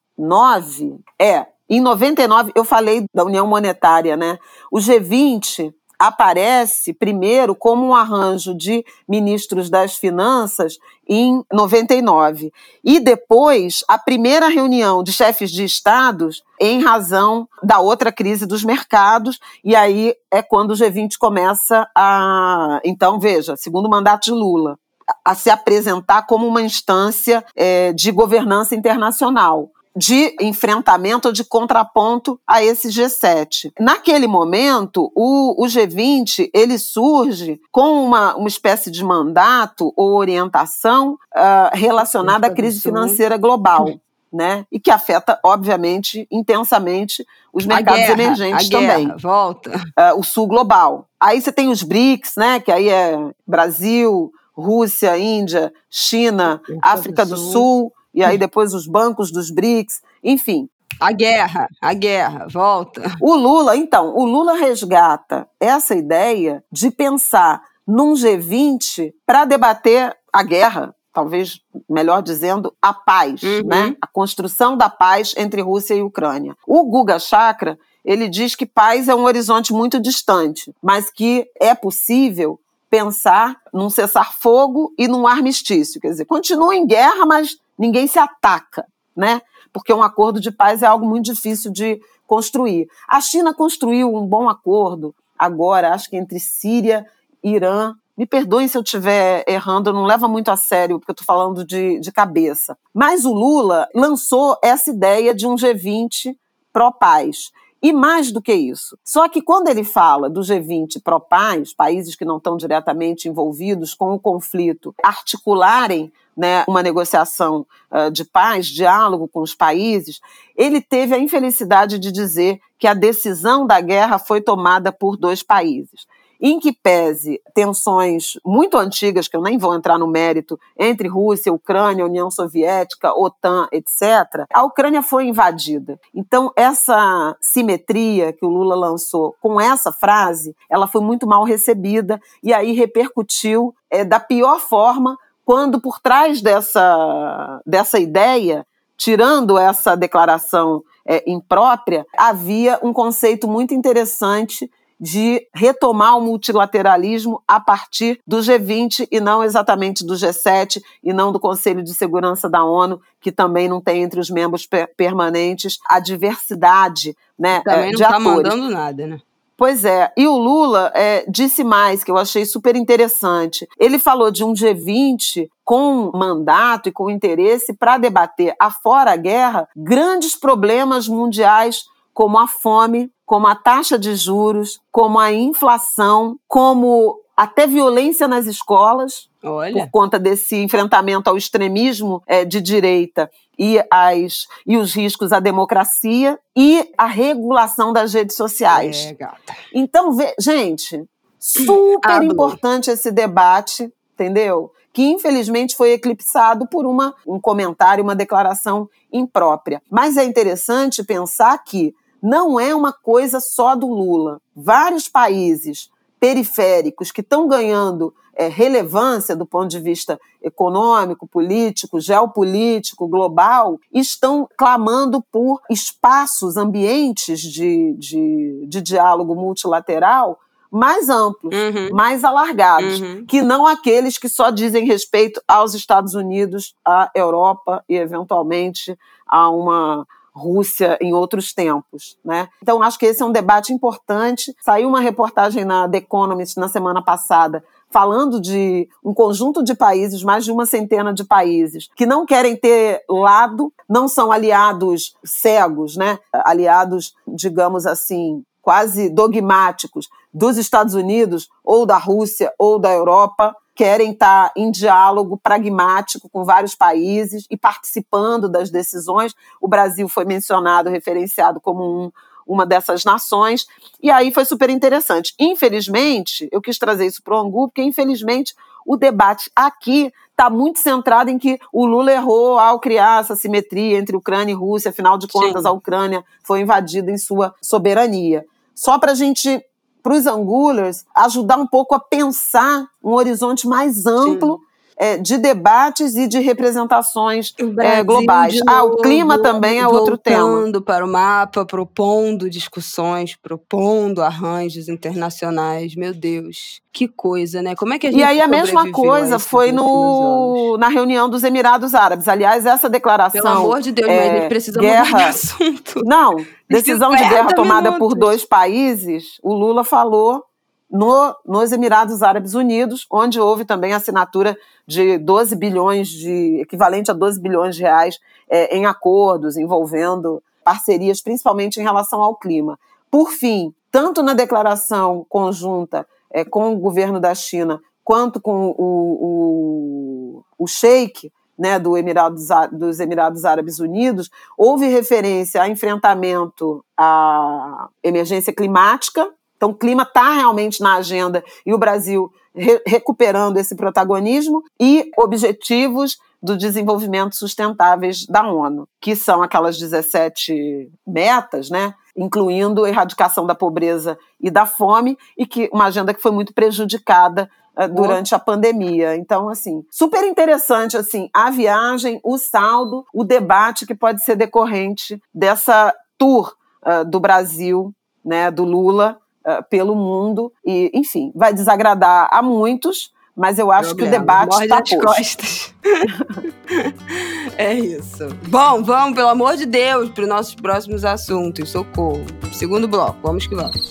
é, em 99 eu falei da União Monetária, né? O G20 aparece primeiro como um arranjo de ministros das finanças em 99 e depois a primeira reunião de chefes de estados em razão da outra crise dos mercados. E aí é quando o G20 começa a então veja segundo mandato de Lula a se apresentar como uma instância é, de governança internacional de enfrentamento ou de contraponto a esse G7. Naquele momento, o, o G20 ele surge com uma, uma espécie de mandato ou orientação uh, relacionada à crise financeira global. Né? E que afeta, obviamente, intensamente os mercados guerra, emergentes também. Volta. Uh, o sul global. Aí você tem os BRICS, né? Que aí é Brasil, Rússia, Índia, China, África do Sul, Sul e aí depois os bancos dos BRICS, enfim. A guerra, a guerra, volta. O Lula, então, o Lula resgata essa ideia de pensar num G20 para debater a guerra, talvez melhor dizendo, a paz, uhum. né? A construção da paz entre Rússia e Ucrânia. O Guga Chakra, ele diz que paz é um horizonte muito distante, mas que é possível pensar num cessar-fogo e num armistício. Quer dizer, continua em guerra, mas ninguém se ataca, né? Porque um acordo de paz é algo muito difícil de construir. A China construiu um bom acordo agora, acho que entre Síria e Irã. Me perdoem se eu estiver errando, não leva muito a sério, porque eu estou falando de, de cabeça. Mas o Lula lançou essa ideia de um G20 pró-paz. E mais do que isso. Só que quando ele fala do G20 pró-paz, países que não estão diretamente envolvidos com o conflito, articularem né, uma negociação uh, de paz, diálogo com os países, ele teve a infelicidade de dizer que a decisão da guerra foi tomada por dois países em que pese tensões muito antigas, que eu nem vou entrar no mérito, entre Rússia, Ucrânia, União Soviética, OTAN, etc., a Ucrânia foi invadida. Então, essa simetria que o Lula lançou com essa frase, ela foi muito mal recebida e aí repercutiu é, da pior forma quando por trás dessa, dessa ideia, tirando essa declaração é, imprópria, havia um conceito muito interessante de retomar o multilateralismo a partir do G20 e não exatamente do G7 e não do Conselho de Segurança da ONU, que também não tem entre os membros permanentes a diversidade né, também é, de não está mandando nada, né? Pois é, e o Lula é, disse mais, que eu achei super interessante. Ele falou de um G20 com mandato e com interesse para debater, afora a guerra, grandes problemas mundiais como a fome, como a taxa de juros, como a inflação, como até violência nas escolas, Olha. por conta desse enfrentamento ao extremismo é, de direita e, as, e os riscos à democracia e a regulação das redes sociais. É, gata. Então, vê, gente, super importante esse debate, entendeu? Que infelizmente foi eclipsado por uma, um comentário, uma declaração imprópria. Mas é interessante pensar que não é uma coisa só do Lula. Vários países periféricos que estão ganhando é, relevância do ponto de vista econômico, político, geopolítico, global, estão clamando por espaços, ambientes de, de, de diálogo multilateral mais amplos, uhum. mais alargados, uhum. que não aqueles que só dizem respeito aos Estados Unidos, à Europa e, eventualmente, a uma Rússia em outros tempos, né? Então acho que esse é um debate importante. Saiu uma reportagem na The Economist na semana passada falando de um conjunto de países, mais de uma centena de países, que não querem ter lado, não são aliados cegos, né? Aliados, digamos assim, quase dogmáticos dos Estados Unidos ou da Rússia ou da Europa, querem estar em diálogo pragmático com vários países e participando das decisões. O Brasil foi mencionado, referenciado como um, uma dessas nações, e aí foi super interessante. Infelizmente, eu quis trazer isso para o Angu, porque infelizmente o debate aqui está muito centrado em que o Lula errou ao criar essa simetria entre Ucrânia e Rússia, afinal de contas, Sim. a Ucrânia foi invadida em sua soberania. Só para a gente para os angulers ajudar um pouco a pensar um horizonte mais amplo é, de debates e de representações é, globais. Novo, ah, o clima também é outro tema. Voltando para o mapa, propondo discussões, propondo arranjos internacionais. Meu Deus, que coisa, né? Como é que a gente E aí a mesma coisa foi no, na reunião dos Emirados Árabes. Aliás, essa declaração. Pelo amor de Deus, é, mas a gente precisa guerra, de assunto. Não, decisão de guerra tomada minutos. por dois países. O Lula falou no, nos Emirados Árabes Unidos, onde houve também assinatura de 12 bilhões de equivalente a 12 bilhões de reais é, em acordos envolvendo parcerias, principalmente em relação ao clima. Por fim, tanto na declaração conjunta é, com o governo da China quanto com o, o, o Sheik, né, do Emirados, dos Emirados Árabes Unidos, houve referência a enfrentamento à emergência climática, então, o clima está realmente na agenda e o Brasil re recuperando esse protagonismo e objetivos do desenvolvimento sustentáveis da ONU, que são aquelas 17 metas, né, incluindo a erradicação da pobreza e da fome, e que uma agenda que foi muito prejudicada uh, durante a pandemia. Então, assim, super interessante assim, a viagem, o saldo, o debate que pode ser decorrente dessa tour uh, do Brasil, né, do Lula uh, pelo mundo e, enfim, vai desagradar a muitos, mas eu acho Problema. que o debate está posto. costas. é isso. Bom, vamos, pelo amor de Deus, para os nossos próximos assuntos. Socorro. Segundo bloco, vamos que vamos.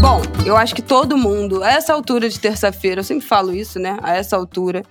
Bom, eu acho que todo mundo, a essa altura de terça-feira, eu sempre falo isso, né? A essa altura,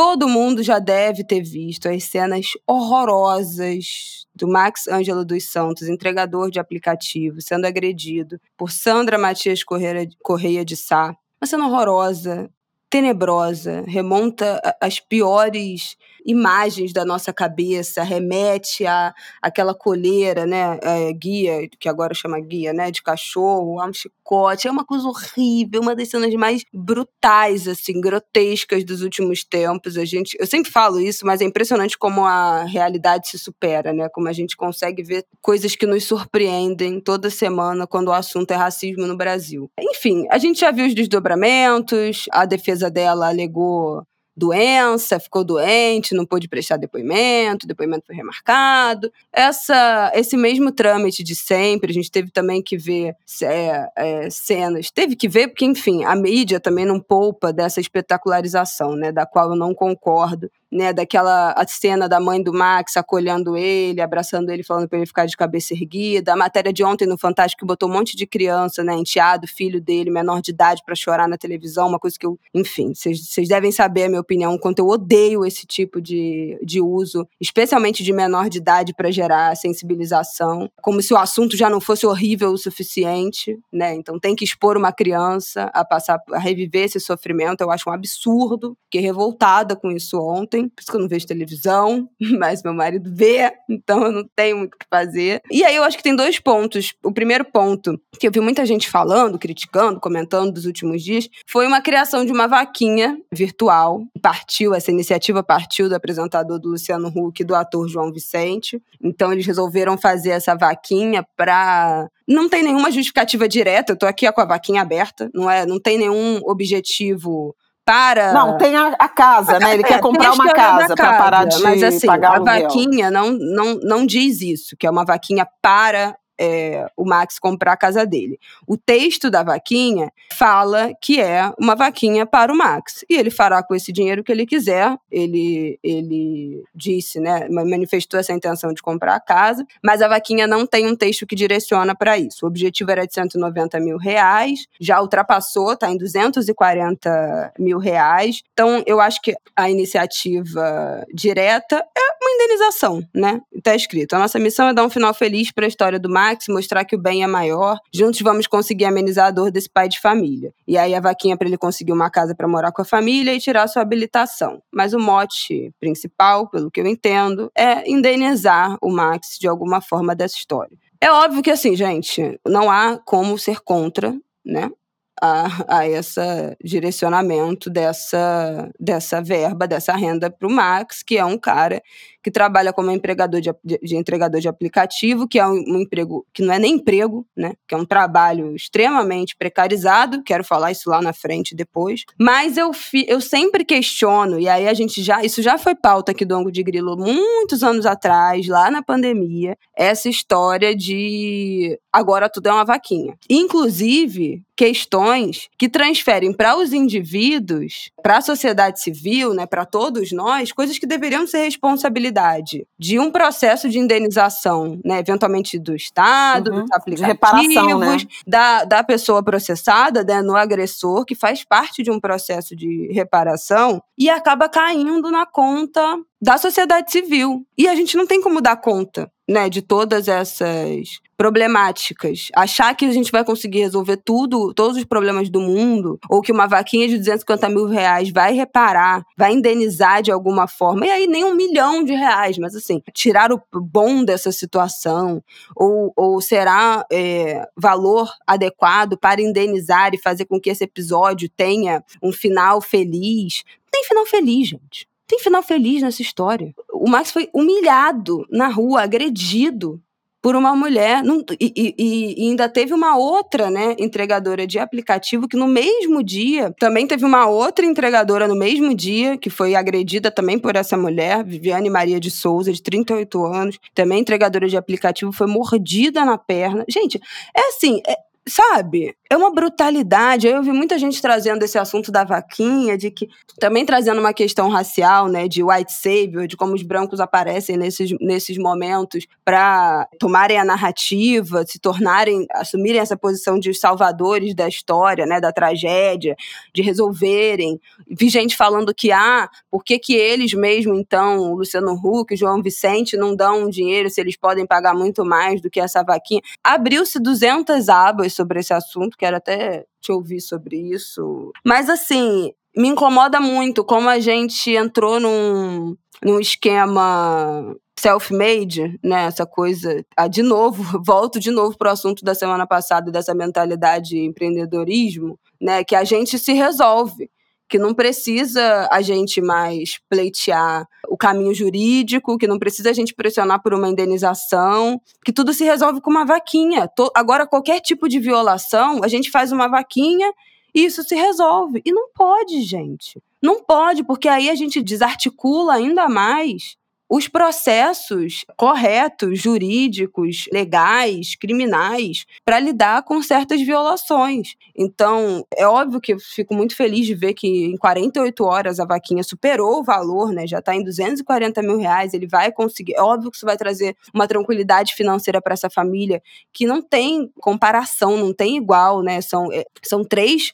Todo mundo já deve ter visto as cenas horrorosas do Max Ângelo dos Santos, entregador de aplicativo, sendo agredido por Sandra Matias Correia de Sá. Uma cena horrorosa, tenebrosa, remonta às piores imagens da nossa cabeça, remete a aquela coleira, né, é, guia, que agora chama guia, né, de cachorro, a um chicote, é uma coisa horrível, uma das cenas mais brutais, assim, grotescas dos últimos tempos, a gente, eu sempre falo isso, mas é impressionante como a realidade se supera, né, como a gente consegue ver coisas que nos surpreendem toda semana quando o assunto é racismo no Brasil. Enfim, a gente já viu os desdobramentos, a defesa dela alegou doença, ficou doente, não pôde prestar depoimento, o depoimento foi remarcado. Essa, esse mesmo trâmite de sempre, a gente teve também que ver é, é, cenas, teve que ver porque, enfim, a mídia também não poupa dessa espetacularização, né, da qual eu não concordo né, daquela cena da mãe do Max acolhendo ele, abraçando ele, falando para ele ficar de cabeça erguida. A matéria de ontem no Fantástico botou um monte de criança, né, enteado, filho dele, menor de idade, para chorar na televisão, uma coisa que eu, enfim, vocês devem saber a minha opinião, o quanto eu odeio esse tipo de, de uso, especialmente de menor de idade, para gerar sensibilização, como se o assunto já não fosse horrível o suficiente, né? Então tem que expor uma criança a passar, a reviver esse sofrimento, eu acho um absurdo, fiquei revoltada com isso ontem ontem, por isso que eu não vejo televisão, mas meu marido vê, então eu não tenho muito o que fazer. E aí eu acho que tem dois pontos. O primeiro ponto, que eu vi muita gente falando, criticando, comentando dos últimos dias, foi uma criação de uma vaquinha virtual. Partiu, essa iniciativa partiu do apresentador do Luciano Huck e do ator João Vicente. Então eles resolveram fazer essa vaquinha para não tem nenhuma justificativa direta, eu tô aqui com a vaquinha aberta, não é, não tem nenhum objetivo para. Não, tem a, a casa, né? Ele é, quer comprar uma casa para parar de mas, assim, pagar a vaquinha não, não, não diz isso, que é uma vaquinha para é, o Max comprar a casa dele. O texto da vaquinha fala que é uma vaquinha para o Max. E ele fará com esse dinheiro o que ele quiser. Ele, ele disse, né, manifestou essa intenção de comprar a casa, mas a vaquinha não tem um texto que direciona para isso. O objetivo era de 190 mil reais, já ultrapassou, está em 240 mil reais. Então, eu acho que a iniciativa direta é uma indenização, né? Está escrito. A nossa missão é dar um final feliz para a história do Max Max, mostrar que o bem é maior. Juntos vamos conseguir amenizar a dor desse pai de família. E aí a vaquinha para ele conseguir uma casa para morar com a família e tirar sua habilitação. Mas o mote principal, pelo que eu entendo, é indenizar o Max de alguma forma dessa história. É óbvio que assim, gente, não há como ser contra, né? a, a esse direcionamento dessa, dessa verba, dessa renda para o Max, que é um cara que trabalha como empregador de, de, entregador de aplicativo, que é um, um, emprego que não é nem emprego, né? Que é um trabalho extremamente precarizado. Quero falar isso lá na frente depois. Mas eu, fi, eu sempre questiono, e aí a gente já. Isso já foi pauta aqui do Ango de Grilo muitos anos atrás, lá na pandemia, essa história de agora tudo é uma vaquinha. Inclusive, questões que transferem para os indivíduos, para a sociedade civil, né, para todos nós, coisas que deveriam ser responsabilidade de um processo de indenização, né, eventualmente do Estado, uhum, dos aplicativos, reparação, né? da, da pessoa processada, né, no agressor, que faz parte de um processo de reparação e acaba caindo na conta da sociedade civil. E a gente não tem como dar conta né, de todas essas problemáticas. Achar que a gente vai conseguir resolver tudo, todos os problemas do mundo, ou que uma vaquinha de 250 mil reais vai reparar, vai indenizar de alguma forma, e aí nem um milhão de reais, mas assim, tirar o bom dessa situação, ou, ou será é, valor adequado para indenizar e fazer com que esse episódio tenha um final feliz. Não tem final feliz, gente. Tem final feliz nessa história. O Max foi humilhado na rua, agredido por uma mulher. e, e, e, ainda teve uma outra, né, entregadora de aplicativo que no mesmo dia, também teve uma outra entregadora no mesmo dia, que foi agredida também por essa mulher, Viviane Maria de Souza, de 38 anos, também entregadora de aplicativo, foi mordida na perna. Gente, é assim, é, sabe? É uma brutalidade. Eu vi muita gente trazendo esse assunto da vaquinha, de que também trazendo uma questão racial, né, de white savior, de como os brancos aparecem nesses, nesses momentos para tomarem a narrativa, se tornarem, assumirem essa posição de salvadores da história, né, da tragédia, de resolverem. Vi gente falando que ah, por que que eles mesmo então, Luciano Huck, João Vicente não dão dinheiro se eles podem pagar muito mais do que essa vaquinha? Abriu-se 200 abas sobre esse assunto quero até te ouvir sobre isso. Mas assim, me incomoda muito como a gente entrou num, num esquema self-made, né? Essa coisa. Ah, de novo, volto de novo para o assunto da semana passada, dessa mentalidade de empreendedorismo, né? Que a gente se resolve que não precisa a gente mais pleitear o caminho jurídico, que não precisa a gente pressionar por uma indenização, que tudo se resolve com uma vaquinha. Agora, qualquer tipo de violação, a gente faz uma vaquinha e isso se resolve. E não pode, gente. Não pode, porque aí a gente desarticula ainda mais os processos corretos, jurídicos, legais, criminais, para lidar com certas violações. Então, é óbvio que eu fico muito feliz de ver que em 48 horas a vaquinha superou o valor, né? Já está em 240 mil reais, ele vai conseguir. É óbvio que isso vai trazer uma tranquilidade financeira para essa família que não tem comparação, não tem igual, né? São, é, são três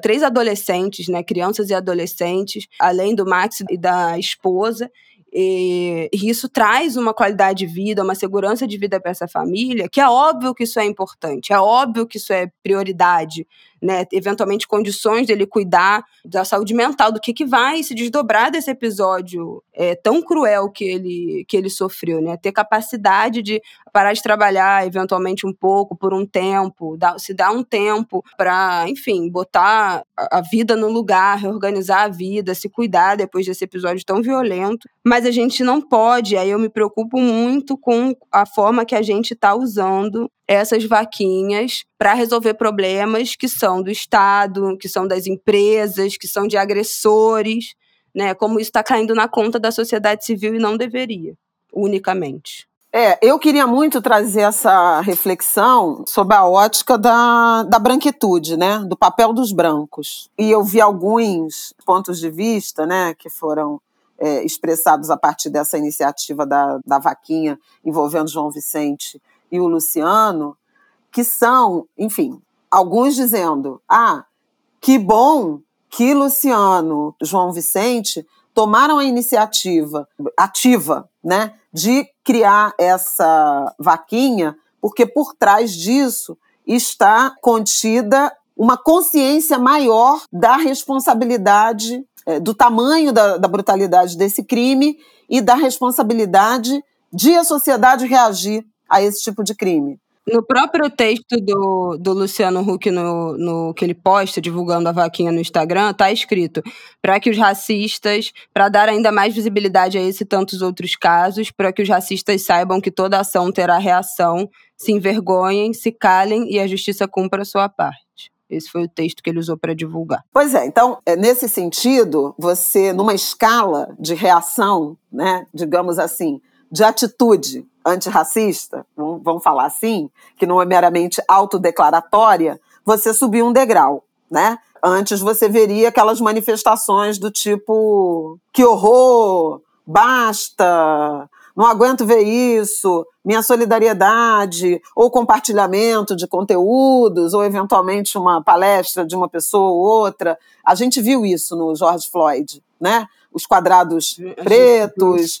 três adolescentes, né, crianças e adolescentes, além do Max e da esposa, e, isso traz uma qualidade de vida, uma segurança de vida para essa família, que é óbvio que isso é importante, é óbvio que isso é prioridade, né? Eventualmente condições dele cuidar da saúde mental, do que, que vai se desdobrar desse episódio é, tão cruel que ele, que ele sofreu, né? Ter capacidade de parar de trabalhar eventualmente um pouco, por um tempo, se dar um tempo para, enfim, botar a vida no lugar, reorganizar a vida, se cuidar depois desse episódio tão violento. Mas a gente não pode, aí eu me preocupo muito com a forma que a gente está usando essas vaquinhas para resolver problemas que são do Estado, que são das empresas, que são de agressores, né? Como isso está caindo na conta da sociedade civil e não deveria, unicamente. É, eu queria muito trazer essa reflexão sobre a ótica da, da branquitude, né? Do papel dos brancos. E eu vi alguns pontos de vista, né, que foram é, expressados a partir dessa iniciativa da, da vaquinha envolvendo João Vicente e o Luciano, que são, enfim, alguns dizendo: ah, que bom que Luciano, João Vicente tomaram a iniciativa ativa, né, de criar essa vaquinha, porque por trás disso está contida uma consciência maior da responsabilidade, é, do tamanho da, da brutalidade desse crime e da responsabilidade de a sociedade reagir a esse tipo de crime. No próprio texto do, do Luciano Huck, no, no que ele posta, divulgando a vaquinha no Instagram, tá escrito para que os racistas, para dar ainda mais visibilidade a esse e tantos outros casos, para que os racistas saibam que toda ação terá reação, se envergonhem, se calem e a justiça cumpra a sua parte. Esse foi o texto que ele usou para divulgar. Pois é, então, é, nesse sentido, você, numa escala de reação, né, digamos assim, de atitude antirracista, vamos falar assim, que não é meramente autodeclaratória, você subiu um degrau, né? Antes você veria aquelas manifestações do tipo que horror, basta, não aguento ver isso, minha solidariedade, ou compartilhamento de conteúdos, ou eventualmente uma palestra de uma pessoa ou outra. A gente viu isso no George Floyd, né? Os quadrados pretos,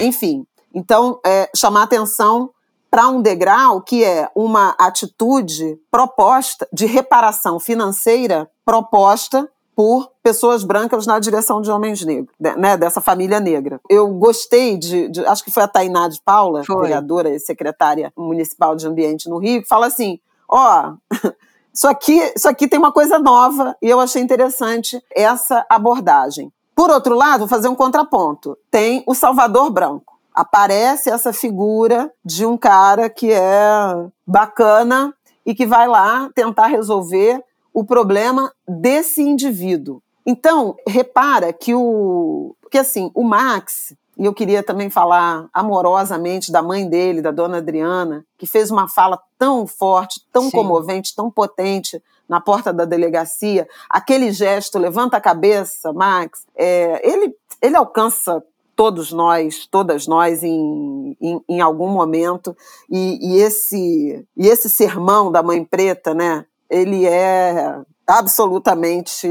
enfim. Então, é, chamar atenção para um degrau que é uma atitude proposta de reparação financeira proposta por pessoas brancas na direção de homens negros, né, dessa família negra. Eu gostei de, de acho que foi a Tainá de Paula, foi. vereadora e secretária municipal de ambiente no Rio, que fala assim, ó, oh, isso aqui, isso aqui tem uma coisa nova e eu achei interessante essa abordagem. Por outro lado, vou fazer um contraponto. Tem o Salvador Branco aparece essa figura de um cara que é bacana e que vai lá tentar resolver o problema desse indivíduo. Então, repara que o que assim, o Max, E eu queria também falar amorosamente da mãe dele, da dona Adriana, que fez uma fala tão forte, tão Sim. comovente, tão potente na porta da delegacia. Aquele gesto, levanta a cabeça, Max, é, ele, ele alcança todos nós, todas nós, em, em, em algum momento. E, e, esse, e esse sermão da Mãe Preta, né? Ele é absolutamente.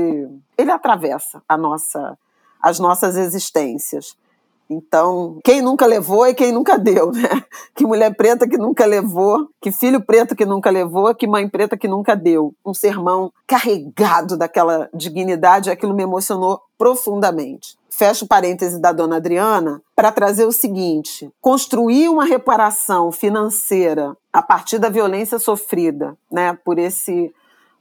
Ele atravessa a nossa, as nossas existências. Então, quem nunca levou e quem nunca deu, né? Que mulher preta que nunca levou, que filho preto que nunca levou, que mãe preta que nunca deu. Um sermão carregado daquela dignidade, aquilo me emocionou profundamente. Fecho o parêntese da dona Adriana para trazer o seguinte: construir uma reparação financeira a partir da violência sofrida, né, por esse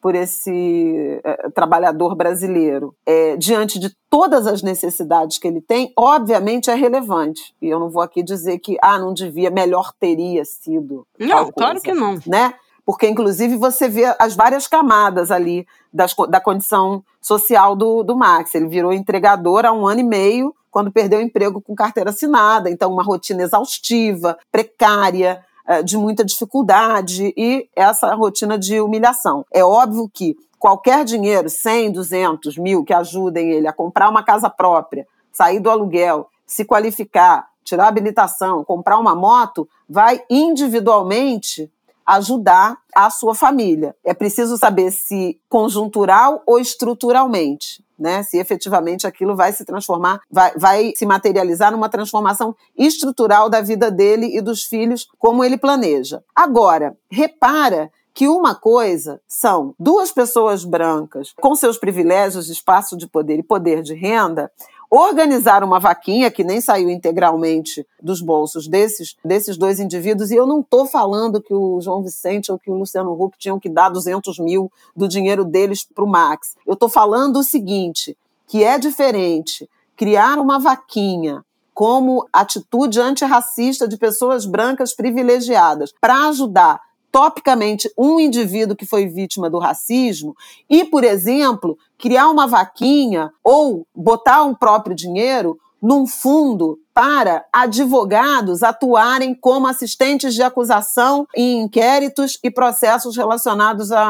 por esse é, trabalhador brasileiro, é, diante de todas as necessidades que ele tem, obviamente é relevante. E eu não vou aqui dizer que, ah, não devia, melhor teria sido. Não, claro que não. Né? Porque, inclusive, você vê as várias camadas ali das, da condição social do, do Max. Ele virou entregador há um ano e meio, quando perdeu o emprego com carteira assinada. Então, uma rotina exaustiva, precária, é, de muita dificuldade e essa rotina de humilhação. É óbvio que qualquer dinheiro, 100, 200 mil, que ajudem ele a comprar uma casa própria, sair do aluguel, se qualificar, tirar habilitação, comprar uma moto, vai individualmente ajudar a sua família. É preciso saber se conjuntural ou estruturalmente. Né, se efetivamente aquilo vai se transformar, vai, vai se materializar numa transformação estrutural da vida dele e dos filhos, como ele planeja. Agora, repara que uma coisa são duas pessoas brancas com seus privilégios, espaço de poder e poder de renda, organizar uma vaquinha que nem saiu integralmente dos bolsos desses, desses dois indivíduos. E eu não estou falando que o João Vicente ou que o Luciano Huck tinham que dar 200 mil do dinheiro deles para o Max. Eu estou falando o seguinte, que é diferente criar uma vaquinha como atitude antirracista de pessoas brancas privilegiadas para ajudar topicamente um indivíduo que foi vítima do racismo e, por exemplo, criar uma vaquinha ou botar um próprio dinheiro num fundo para advogados atuarem como assistentes de acusação em inquéritos e processos relacionados a,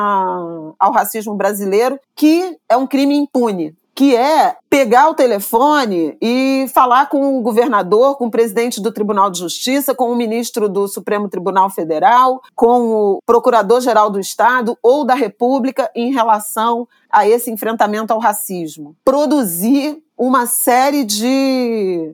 ao racismo brasileiro, que é um crime impune que é pegar o telefone e falar com o governador, com o presidente do Tribunal de Justiça, com o ministro do Supremo Tribunal Federal, com o procurador-geral do Estado ou da República em relação a esse enfrentamento ao racismo. Produzir uma série de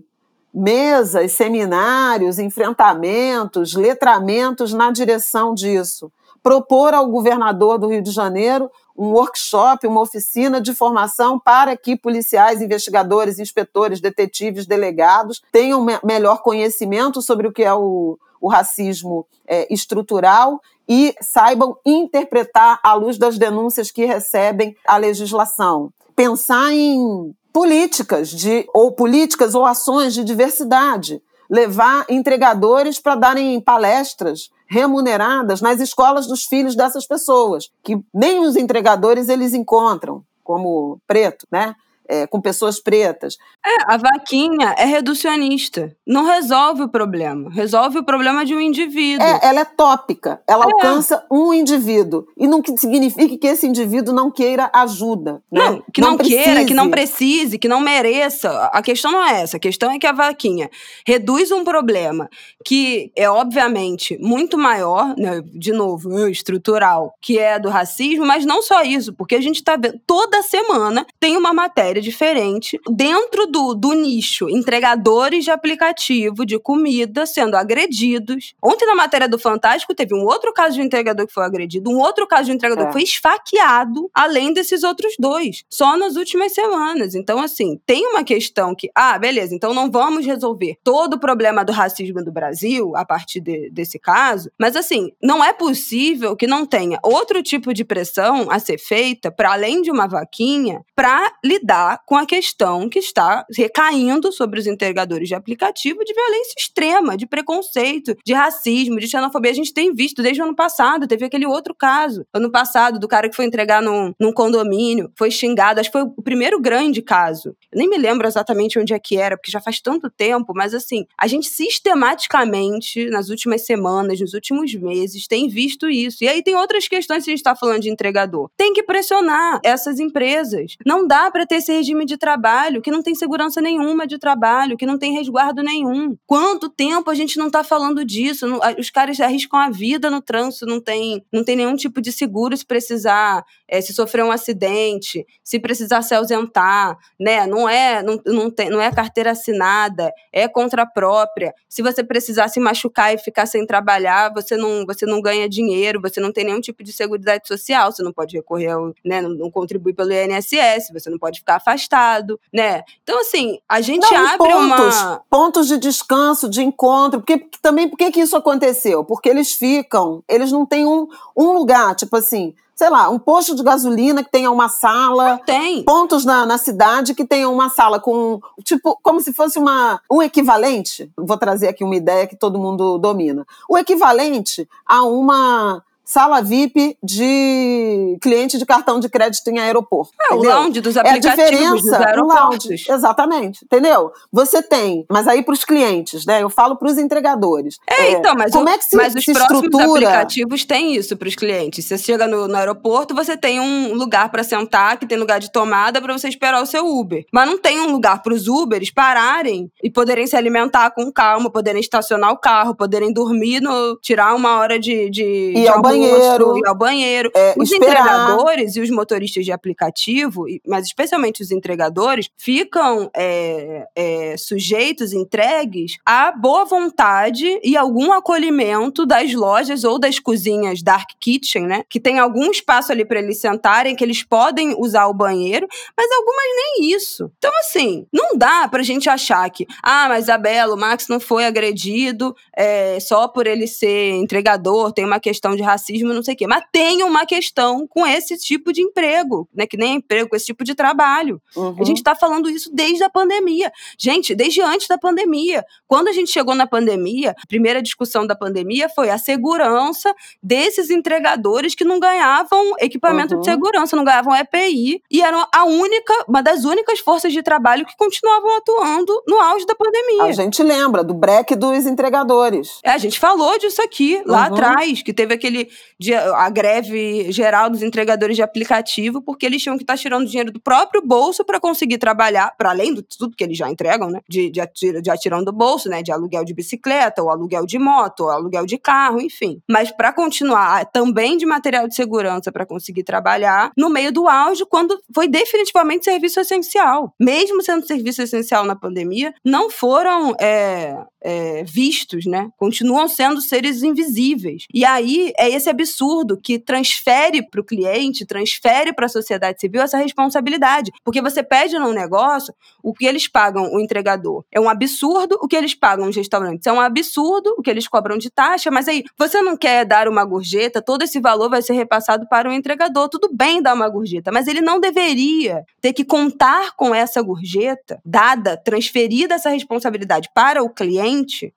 mesas, seminários, enfrentamentos, letramentos na direção disso. Propor ao governador do Rio de Janeiro um workshop, uma oficina de formação para que policiais, investigadores, inspetores, detetives, delegados tenham me melhor conhecimento sobre o que é o, o racismo é, estrutural e saibam interpretar à luz das denúncias que recebem a legislação. Pensar em políticas de ou políticas ou ações de diversidade, levar entregadores para darem palestras remuneradas nas escolas dos filhos dessas pessoas, que nem os entregadores eles encontram como preto, né? É, com pessoas pretas. É, a vaquinha é reducionista. Não resolve o problema. Resolve o problema de um indivíduo. É, ela é tópica. Ela é. alcança um indivíduo. E não significa que esse indivíduo não queira ajuda. Né? Não, que não, não queira, que não precise, que não mereça. A questão não é essa. A questão é que a vaquinha reduz um problema que é, obviamente, muito maior, né, de novo, estrutural, que é do racismo, mas não só isso, porque a gente está vendo toda semana tem uma matéria diferente dentro do, do nicho entregadores de aplicativo de comida sendo agredidos. Ontem na matéria do Fantástico teve um outro caso de entregador que foi agredido, um outro caso de entregador é. que foi esfaqueado, além desses outros dois, só nas últimas semanas. Então, assim, tem uma questão que, ah, beleza, então não vamos resolver todo o problema do racismo do Brasil a partir de, desse caso, mas assim, não é possível que não tenha outro tipo de pressão a ser feita para além de uma vaquinha para lidar lidar com a questão que está recaindo sobre os entregadores de aplicativo de violência extrema, de preconceito, de racismo, de xenofobia. A gente tem visto desde o ano passado, teve aquele outro caso, ano passado, do cara que foi entregar num, num condomínio, foi xingado, acho que foi o primeiro grande caso. Eu nem me lembro exatamente onde é que era, porque já faz tanto tempo, mas assim, a gente sistematicamente, nas últimas semanas, nos últimos meses, tem visto isso. E aí tem outras questões se a gente está falando de entregador. Tem que pressionar essas empresas. Não dá para ter esse regime de trabalho que não tem segurança nenhuma de trabalho, que não tem resguardo nenhum. Quanto tempo a gente não está falando disso? Os caras arriscam a vida no trânsito, não tem, não tem nenhum tipo de seguro se precisar, é, se sofrer um acidente, se precisar se ausentar, né? Não é, não, não, tem, não é carteira assinada, é contra própria. Se você precisar se machucar e ficar sem trabalhar, você não, você não ganha dinheiro, você não tem nenhum tipo de seguridade social, você não pode recorrer ao, né, não, não pelo INSS, você não pode ficar afastado, né? Então, assim, a gente não, abre pontos, uma... Pontos de descanso, de encontro, porque também, por que que isso aconteceu? Porque eles ficam, eles não têm um, um lugar, tipo assim, sei lá, um posto de gasolina que tenha uma sala. Não tem. Pontos na, na cidade que tenham uma sala com, tipo, como se fosse uma, um equivalente. Vou trazer aqui uma ideia que todo mundo domina. O equivalente a uma sala VIP de cliente de cartão de crédito em aeroporto. É, entendeu? o lounge dos aplicativos é a diferença dos aeroportos. Lounge, exatamente, entendeu? Você tem, mas aí para os clientes, né? Eu falo para os entregadores. É, é, então, mas, como o, é que se, mas os se próximos estrutura... aplicativos têm isso para os clientes. Você chega no, no, aeroporto, você tem um lugar para sentar, que tem lugar de tomada para você esperar o seu Uber. Mas não tem um lugar para os Ubers pararem e poderem se alimentar com calma, poderem estacionar o carro, poderem dormir, no, tirar uma hora de, de, e de banheiro banheiro. Ir ao banheiro. É, os esperar. entregadores e os motoristas de aplicativo, mas especialmente os entregadores, ficam é, é, sujeitos, entregues à boa vontade e algum acolhimento das lojas ou das cozinhas dark kitchen, né? Que tem algum espaço ali para eles sentarem, que eles podem usar o banheiro, mas algumas nem isso. Então, assim, não dá pra gente achar que, ah, mas Isabela, o Max não foi agredido é, só por ele ser entregador, tem uma questão de racismo racismo, não sei o quê. Mas tem uma questão com esse tipo de emprego, né? Que nem emprego, com esse tipo de trabalho. Uhum. A gente está falando isso desde a pandemia. Gente, desde antes da pandemia. Quando a gente chegou na pandemia, a primeira discussão da pandemia foi a segurança desses entregadores que não ganhavam equipamento uhum. de segurança, não ganhavam EPI e eram a única, uma das únicas forças de trabalho que continuavam atuando no auge da pandemia. A gente lembra do break dos entregadores. É, a gente falou disso aqui lá uhum. atrás, que teve aquele de, a greve geral dos entregadores de aplicativo, porque eles tinham que estar tá tirando dinheiro do próprio bolso para conseguir trabalhar, para além de tudo que eles já entregam, né? De, de, atir, de atirando do bolso, né? De aluguel de bicicleta, ou aluguel de moto, ou aluguel de carro, enfim. Mas para continuar também de material de segurança para conseguir trabalhar, no meio do auge, quando foi definitivamente serviço essencial. Mesmo sendo serviço essencial na pandemia, não foram é, é, vistos, né? Continuam sendo seres invisíveis. E aí é esse absurdo que transfere para o cliente, transfere para a sociedade civil essa responsabilidade. Porque você pede num negócio, o que eles pagam o entregador é um absurdo, o que eles pagam os restaurantes é um absurdo, o que eles cobram de taxa, mas aí você não quer dar uma gorjeta, todo esse valor vai ser repassado para o entregador. Tudo bem dar uma gorjeta, mas ele não deveria ter que contar com essa gorjeta dada, transferida essa responsabilidade para o cliente,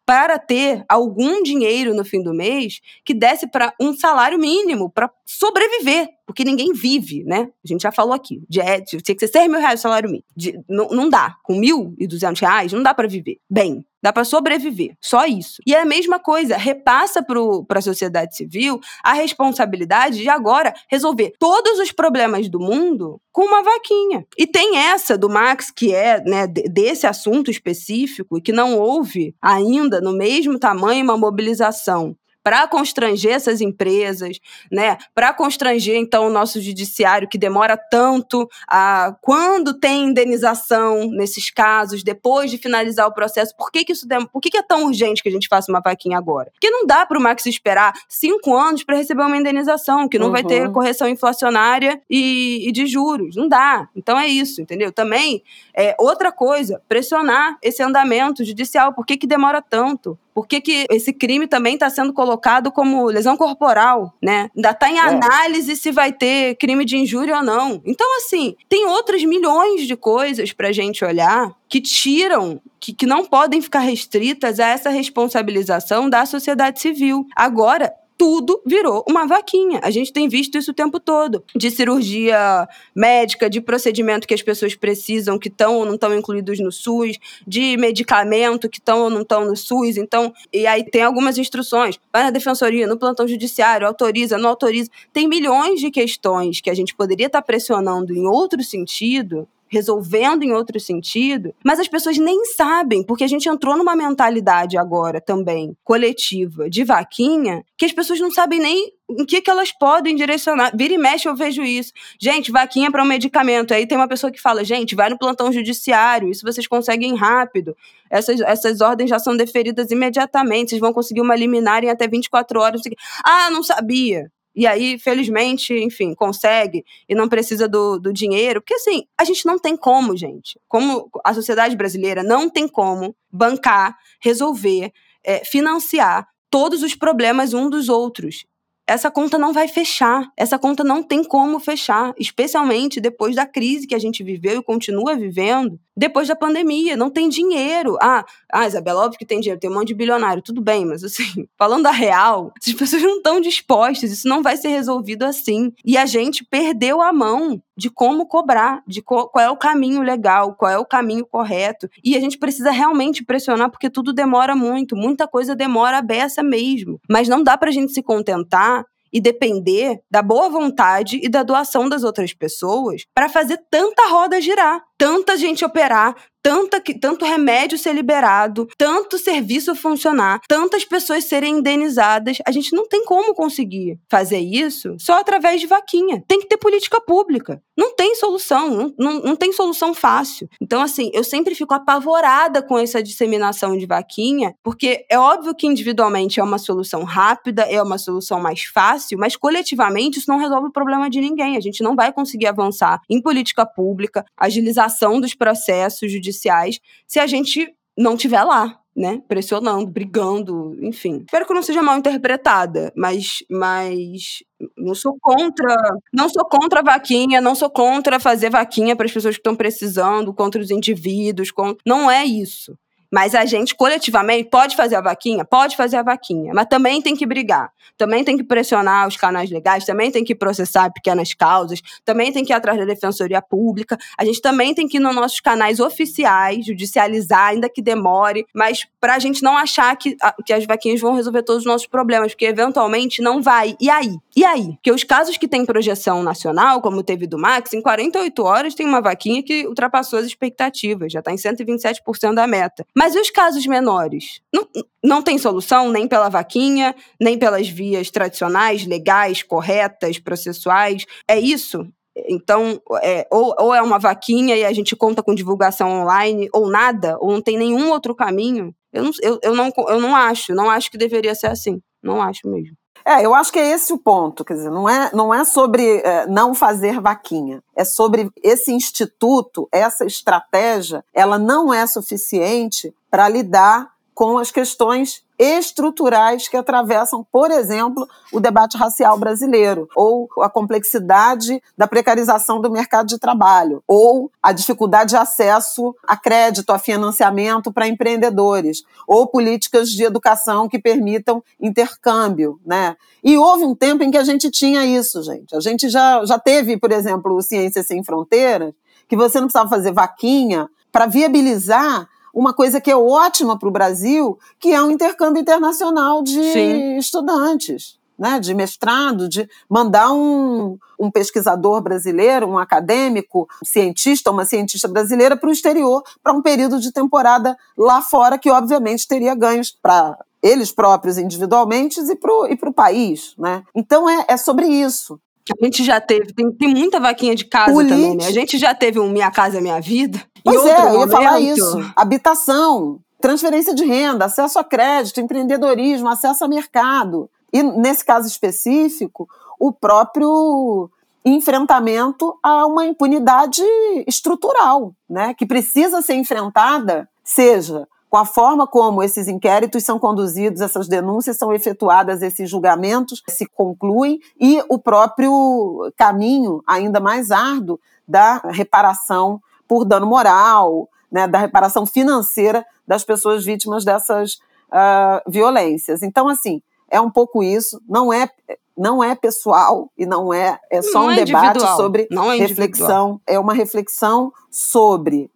para ter algum dinheiro no fim do mês que desse para um salário mínimo para sobreviver, porque ninguém vive, né? A gente já falou aqui, de, é, tinha que ser 6 mil reais o salário mínimo. De, não, não dá. Com 1.200 reais, não dá para viver bem. Dá para sobreviver, só isso. E é a mesma coisa, repassa para a sociedade civil a responsabilidade de agora resolver todos os problemas do mundo com uma vaquinha. E tem essa do Max, que é né, desse assunto específico, e que não houve ainda no mesmo tamanho uma mobilização para constranger essas empresas, né? Para constranger então o nosso judiciário que demora tanto a quando tem indenização nesses casos depois de finalizar o processo. Por que, que isso dem... Por que, que é tão urgente que a gente faça uma vaquinha agora? Porque não dá para o Max esperar cinco anos para receber uma indenização que não uhum. vai ter uhum. correção inflacionária e, e, de juros. Não dá. Então é isso, entendeu? Também é outra coisa, pressionar esse andamento judicial. Por que, que demora tanto? Por que, que esse crime também está sendo colocado como lesão corporal, né? Ainda está em é. análise se vai ter crime de injúria ou não. Então, assim, tem outras milhões de coisas para a gente olhar que tiram, que, que não podem ficar restritas a essa responsabilização da sociedade civil. Agora, tudo virou uma vaquinha. A gente tem visto isso o tempo todo. De cirurgia médica, de procedimento que as pessoas precisam, que estão ou não estão incluídos no SUS, de medicamento que estão ou não estão no SUS. Então, e aí tem algumas instruções. Vai na defensoria, no plantão judiciário, autoriza, não autoriza. Tem milhões de questões que a gente poderia estar pressionando em outro sentido resolvendo em outro sentido, mas as pessoas nem sabem, porque a gente entrou numa mentalidade agora também coletiva de vaquinha, que as pessoas não sabem nem em que, que elas podem direcionar. Vira e mexe, eu vejo isso. Gente, vaquinha para um medicamento. Aí tem uma pessoa que fala, gente, vai no plantão judiciário, isso vocês conseguem rápido. Essas, essas ordens já são deferidas imediatamente, vocês vão conseguir uma liminar em até 24 horas. Ah, não sabia. E aí, felizmente, enfim, consegue e não precisa do, do dinheiro. Porque, assim, a gente não tem como, gente. Como a sociedade brasileira não tem como bancar, resolver, é, financiar todos os problemas um dos outros essa conta não vai fechar. Essa conta não tem como fechar, especialmente depois da crise que a gente viveu e continua vivendo, depois da pandemia. Não tem dinheiro. Ah, ah Isabela, óbvio que tem dinheiro, tem um monte de bilionário, tudo bem, mas assim, falando a real, as pessoas não estão dispostas, isso não vai ser resolvido assim. E a gente perdeu a mão de como cobrar, de qual é o caminho legal, qual é o caminho correto. E a gente precisa realmente pressionar, porque tudo demora muito, muita coisa demora a beça mesmo. Mas não dá pra gente se contentar e depender da boa vontade e da doação das outras pessoas para fazer tanta roda girar, tanta gente operar, tanta, tanto remédio ser liberado, tanto serviço funcionar, tantas pessoas serem indenizadas. A gente não tem como conseguir fazer isso só através de vaquinha. Tem que ter política pública. Não tem solução, não, não, não tem solução fácil. Então, assim, eu sempre fico apavorada com essa disseminação de vaquinha, porque é óbvio que individualmente é uma solução rápida, é uma solução mais fácil, mas coletivamente isso não resolve o problema de ninguém. A gente não vai conseguir avançar em política pública, agilização dos processos judiciais judiciais se a gente não tiver lá, né? Pressionando, brigando, enfim. Espero que não seja mal interpretada, mas, mas não sou contra, não sou contra a vaquinha, não sou contra fazer vaquinha para as pessoas que estão precisando, contra os indivíduos, com... não é isso. Mas a gente, coletivamente, pode fazer a vaquinha? Pode fazer a vaquinha. Mas também tem que brigar. Também tem que pressionar os canais legais, também tem que processar pequenas causas, também tem que ir atrás da defensoria pública. A gente também tem que ir nos nossos canais oficiais, judicializar, ainda que demore, mas para a gente não achar que, que as vaquinhas vão resolver todos os nossos problemas, porque eventualmente não vai. E aí? E aí? Porque os casos que têm projeção nacional, como teve do Max, em 48 horas tem uma vaquinha que ultrapassou as expectativas, já está em 127% da meta. Mas e os casos menores? Não, não tem solução nem pela vaquinha, nem pelas vias tradicionais, legais, corretas, processuais. É isso? Então, é, ou, ou é uma vaquinha e a gente conta com divulgação online, ou nada, ou não tem nenhum outro caminho. Eu não, eu, eu não, eu não acho, não acho que deveria ser assim. Não acho mesmo. É, eu acho que é esse o ponto, quer dizer, não é, não é sobre é, não fazer vaquinha, é sobre esse instituto, essa estratégia, ela não é suficiente para lidar com as questões estruturais que atravessam, por exemplo, o debate racial brasileiro, ou a complexidade da precarização do mercado de trabalho, ou a dificuldade de acesso a crédito, a financiamento para empreendedores, ou políticas de educação que permitam intercâmbio, né? E houve um tempo em que a gente tinha isso, gente. A gente já, já teve, por exemplo, o Ciências Sem Fronteiras, que você não precisava fazer vaquinha para viabilizar uma coisa que é ótima para o Brasil, que é um intercâmbio internacional de Sim. estudantes. Né, de mestrado, de mandar um, um pesquisador brasileiro, um acadêmico, um cientista, uma cientista brasileira para o exterior, para um período de temporada lá fora, que obviamente teria ganhos para eles próprios individualmente e para o país. Né? Então é, é sobre isso. A gente já teve, tem, tem muita vaquinha de casa Política. também, né? A gente já teve um Minha Casa Minha Vida. Pois é, eu ia falar isso. Habitação, transferência de renda, acesso a crédito, empreendedorismo, acesso a mercado. E, nesse caso específico, o próprio enfrentamento a uma impunidade estrutural, né, que precisa ser enfrentada, seja com a forma como esses inquéritos são conduzidos, essas denúncias são efetuadas, esses julgamentos se concluem e o próprio caminho ainda mais árduo da reparação por dano moral, né, da reparação financeira das pessoas vítimas dessas uh, violências. Então, assim, é um pouco isso. Não é não é pessoal e não é é só não um é debate sobre é reflexão. É uma reflexão sobre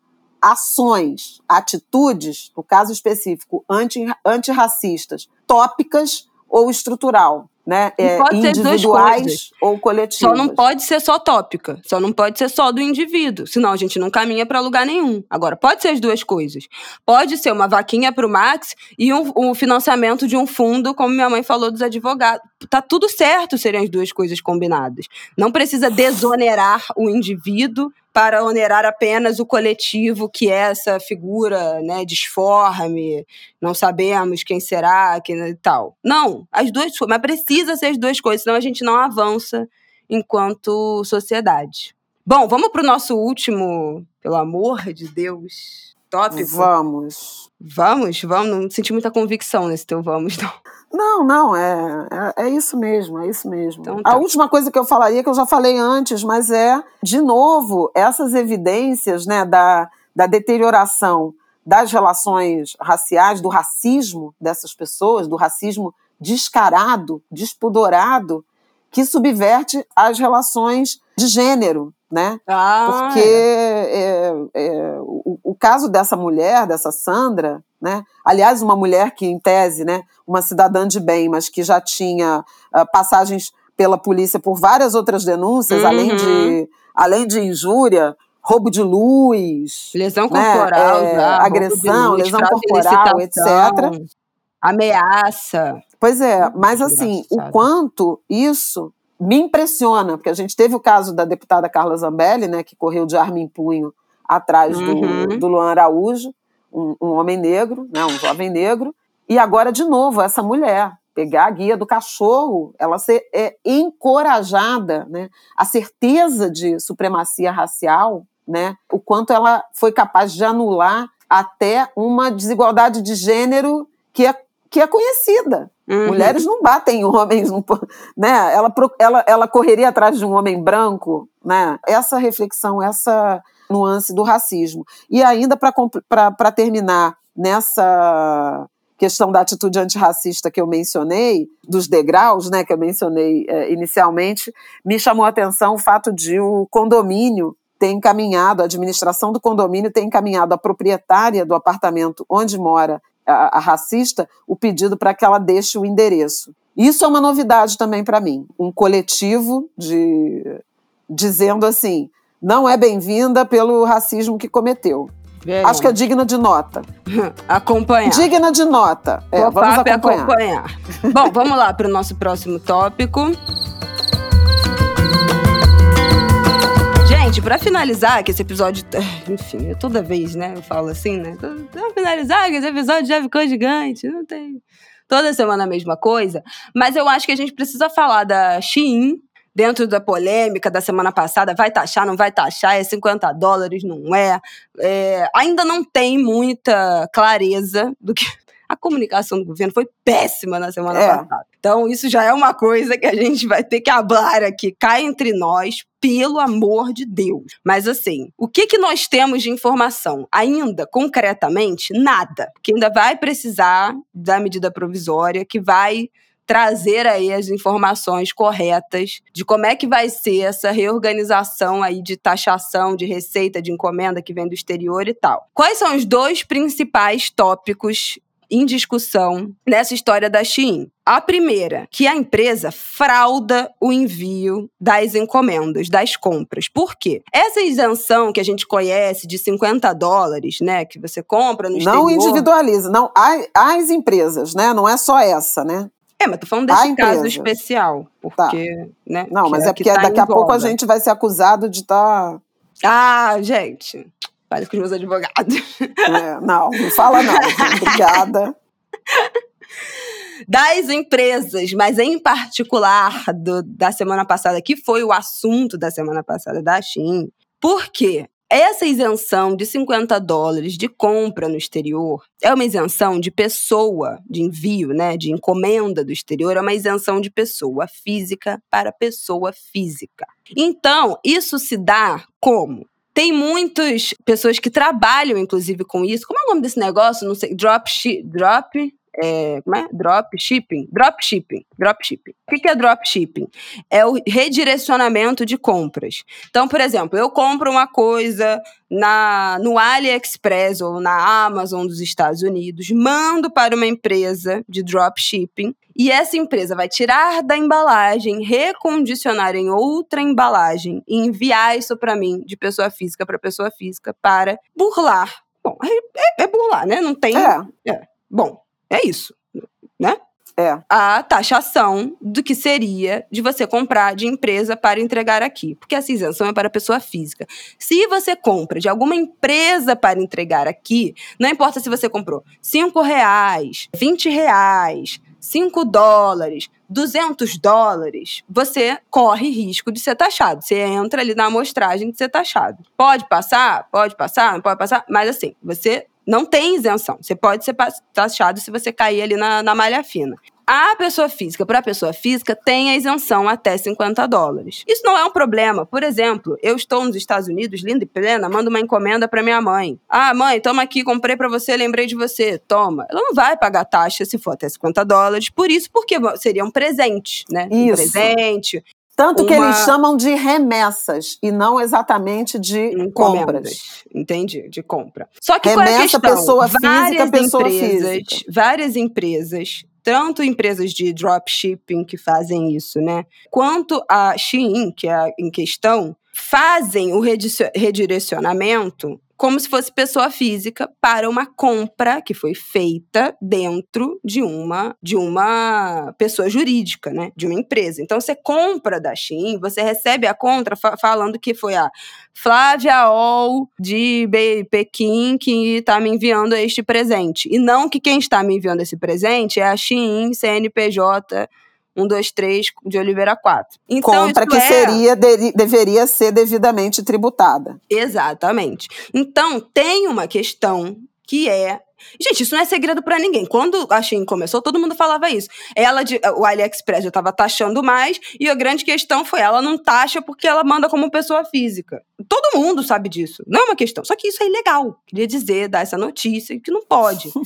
ações, atitudes, no caso específico, anti, antirracistas, tópicas ou estrutural né? É, individuais ou coletivas. Só não pode ser só tópica, só não pode ser só do indivíduo, senão a gente não caminha para lugar nenhum. Agora, pode ser as duas coisas. Pode ser uma vaquinha para o Max e um, um, financiamento de um fundo, como minha mãe falou dos advogados. Tá tudo certo serem as duas coisas combinadas. Não precisa desonerar o indivíduo para onerar apenas o coletivo, que é essa figura né, disforme, não sabemos quem será, quem e tal. Não, as duas, mas precisa ser as duas coisas, senão a gente não avança enquanto sociedade. Bom, vamos para o nosso último, pelo amor de Deus, tópico? Vamos. Vamos, vamos. Não senti muita convicção nesse teu vamos, não. Não, não, é, é, é, isso mesmo, é isso mesmo. Então, tá. A última coisa que eu falaria, que eu já falei antes, mas é, de novo, essas evidências né, da, da deterioração das relações raciais, do racismo dessas pessoas, do racismo descarado, despudorado, que subverte as relações de gênero, né? Ah, Porque é. É, é, o, o, caso dessa mulher, dessa Sandra, né? Aliás, uma mulher que, em tese, né, uma cidadã de bem, mas que já tinha uh, passagens pela polícia por várias outras denúncias, uhum. além, de, além de injúria, roubo de luz, lesão né? corporal, é, agressão, luz, lesão corporal, etc. Ameaça. Pois é, mas assim, o quanto isso me impressiona, porque a gente teve o caso da deputada Carla Zambelli, né, que correu de arma em punho atrás uhum. do, do Luan Araújo, um, um, homem negro, né, um jovem negro, e agora, de novo, essa mulher pegar a guia do cachorro, ela ser é, encorajada, né, a certeza de supremacia racial, né, o quanto ela foi capaz de anular até uma desigualdade de gênero que é, que é conhecida, Uhum. Mulheres não batem homens, não, né? Ela, ela, ela correria atrás de um homem branco, né? Essa reflexão, essa nuance do racismo. E ainda para terminar nessa questão da atitude antirracista que eu mencionei, dos degraus, né, que eu mencionei é, inicialmente, me chamou a atenção o fato de o condomínio ter encaminhado, a administração do condomínio ter encaminhado a proprietária do apartamento onde mora a, a racista o pedido para que ela deixe o endereço. Isso é uma novidade também para mim. Um coletivo de dizendo assim, não é bem-vinda pelo racismo que cometeu. Acho que é digna de nota. acompanhar. Digna de nota. É, vamos acompanhar. acompanhar. Bom, vamos lá para o nosso próximo tópico. Gente, para finalizar, que esse episódio. Enfim, toda vez, né? Eu falo assim, né? Pra finalizar, que esse episódio já ficou gigante. Não tem. Toda semana a mesma coisa. Mas eu acho que a gente precisa falar da Shein, dentro da polêmica da semana passada, vai taxar, não vai taxar, é 50 dólares, não é. é ainda não tem muita clareza do que a comunicação do governo foi péssima na semana é. passada. Então, isso já é uma coisa que a gente vai ter que hablar aqui. Cai entre nós, pelo amor de Deus. Mas assim, o que, que nós temos de informação? Ainda, concretamente, nada. Que ainda vai precisar da medida provisória, que vai trazer aí as informações corretas de como é que vai ser essa reorganização aí de taxação, de receita, de encomenda que vem do exterior e tal. Quais são os dois principais tópicos em discussão nessa história da Shein. A primeira, que a empresa frauda o envio das encomendas, das compras. Por quê? Essa isenção que a gente conhece de 50 dólares, né, que você compra no exterior... Não individualiza, não, as empresas, né, não é só essa, né? É, mas tô falando desse caso especial, porque, tá. né? Não, mas é, é porque tá daqui a pouco a gente vai ser acusado de estar... Tá... Ah, gente, Fale com os meus advogados. É, não, não fala não. Obrigada. Das empresas, mas em particular do, da semana passada, que foi o assunto da semana passada da Shein. Por quê? Essa isenção de 50 dólares de compra no exterior é uma isenção de pessoa, de envio, né, de encomenda do exterior, é uma isenção de pessoa física para pessoa física. Então, isso se dá como? Tem muitas pessoas que trabalham, inclusive, com isso. Como é o nome desse negócio? Não sei. Drop, drop é, como é? Drop shipping? Drop shipping. Drop shipping. O que é drop shipping? É o redirecionamento de compras. Então, por exemplo, eu compro uma coisa na, no AliExpress ou na Amazon dos Estados Unidos, mando para uma empresa de drop shipping e essa empresa vai tirar da embalagem, recondicionar em outra embalagem e enviar isso para mim, de pessoa física para pessoa física, para burlar. Bom, é, é burlar, né? Não tem. É. é. Bom, é isso, né? É. A taxação do que seria de você comprar de empresa para entregar aqui. Porque essa isenção é para pessoa física. Se você compra de alguma empresa para entregar aqui, não importa se você comprou 5 reais, 20 reais, 5 dólares, 200 dólares, você corre risco de ser taxado. Você entra ali na amostragem de ser taxado. Pode passar? Pode passar? Não pode passar? Mas assim, você não tem isenção. Você pode ser taxado se você cair ali na, na malha fina. A pessoa física, para a pessoa física, tem a isenção até 50 dólares. Isso não é um problema. Por exemplo, eu estou nos Estados Unidos, linda e plena, mando uma encomenda para minha mãe. Ah, mãe, toma aqui, comprei para você, lembrei de você. Toma. Ela não vai pagar taxa se for até 50 dólares. Por isso, porque seria um presente, né? Isso. Um presente. Tanto uma... que eles chamam de remessas e não exatamente de Encomendas. compras. Entendi, de compra. Só que Remessa qual é a questão? pessoa física, várias pessoa empresas, física. várias empresas, tanto empresas de dropshipping que fazem isso, né, quanto a Shein, que é em questão, fazem o redirecionamento como se fosse pessoa física para uma compra que foi feita dentro de uma de uma pessoa jurídica, né, de uma empresa. Então você compra da Shein, você recebe a contra fa falando que foi a Flávia Ol de Be Pequim que está me enviando este presente e não que quem está me enviando esse presente é a Shein CNPJ 1, 2, 3 de Oliveira 4. Então, Compra que é... seria, de- deveria ser devidamente tributada. Exatamente. Então, tem uma questão que é. Gente, isso não é segredo pra ninguém. Quando a Shein começou, todo mundo falava isso. Ela, o AliExpress já estava taxando mais, e a grande questão foi: ela não taxa porque ela manda como pessoa física. Todo mundo sabe disso. Não é uma questão. Só que isso é ilegal. Queria dizer, dar essa notícia, que não pode.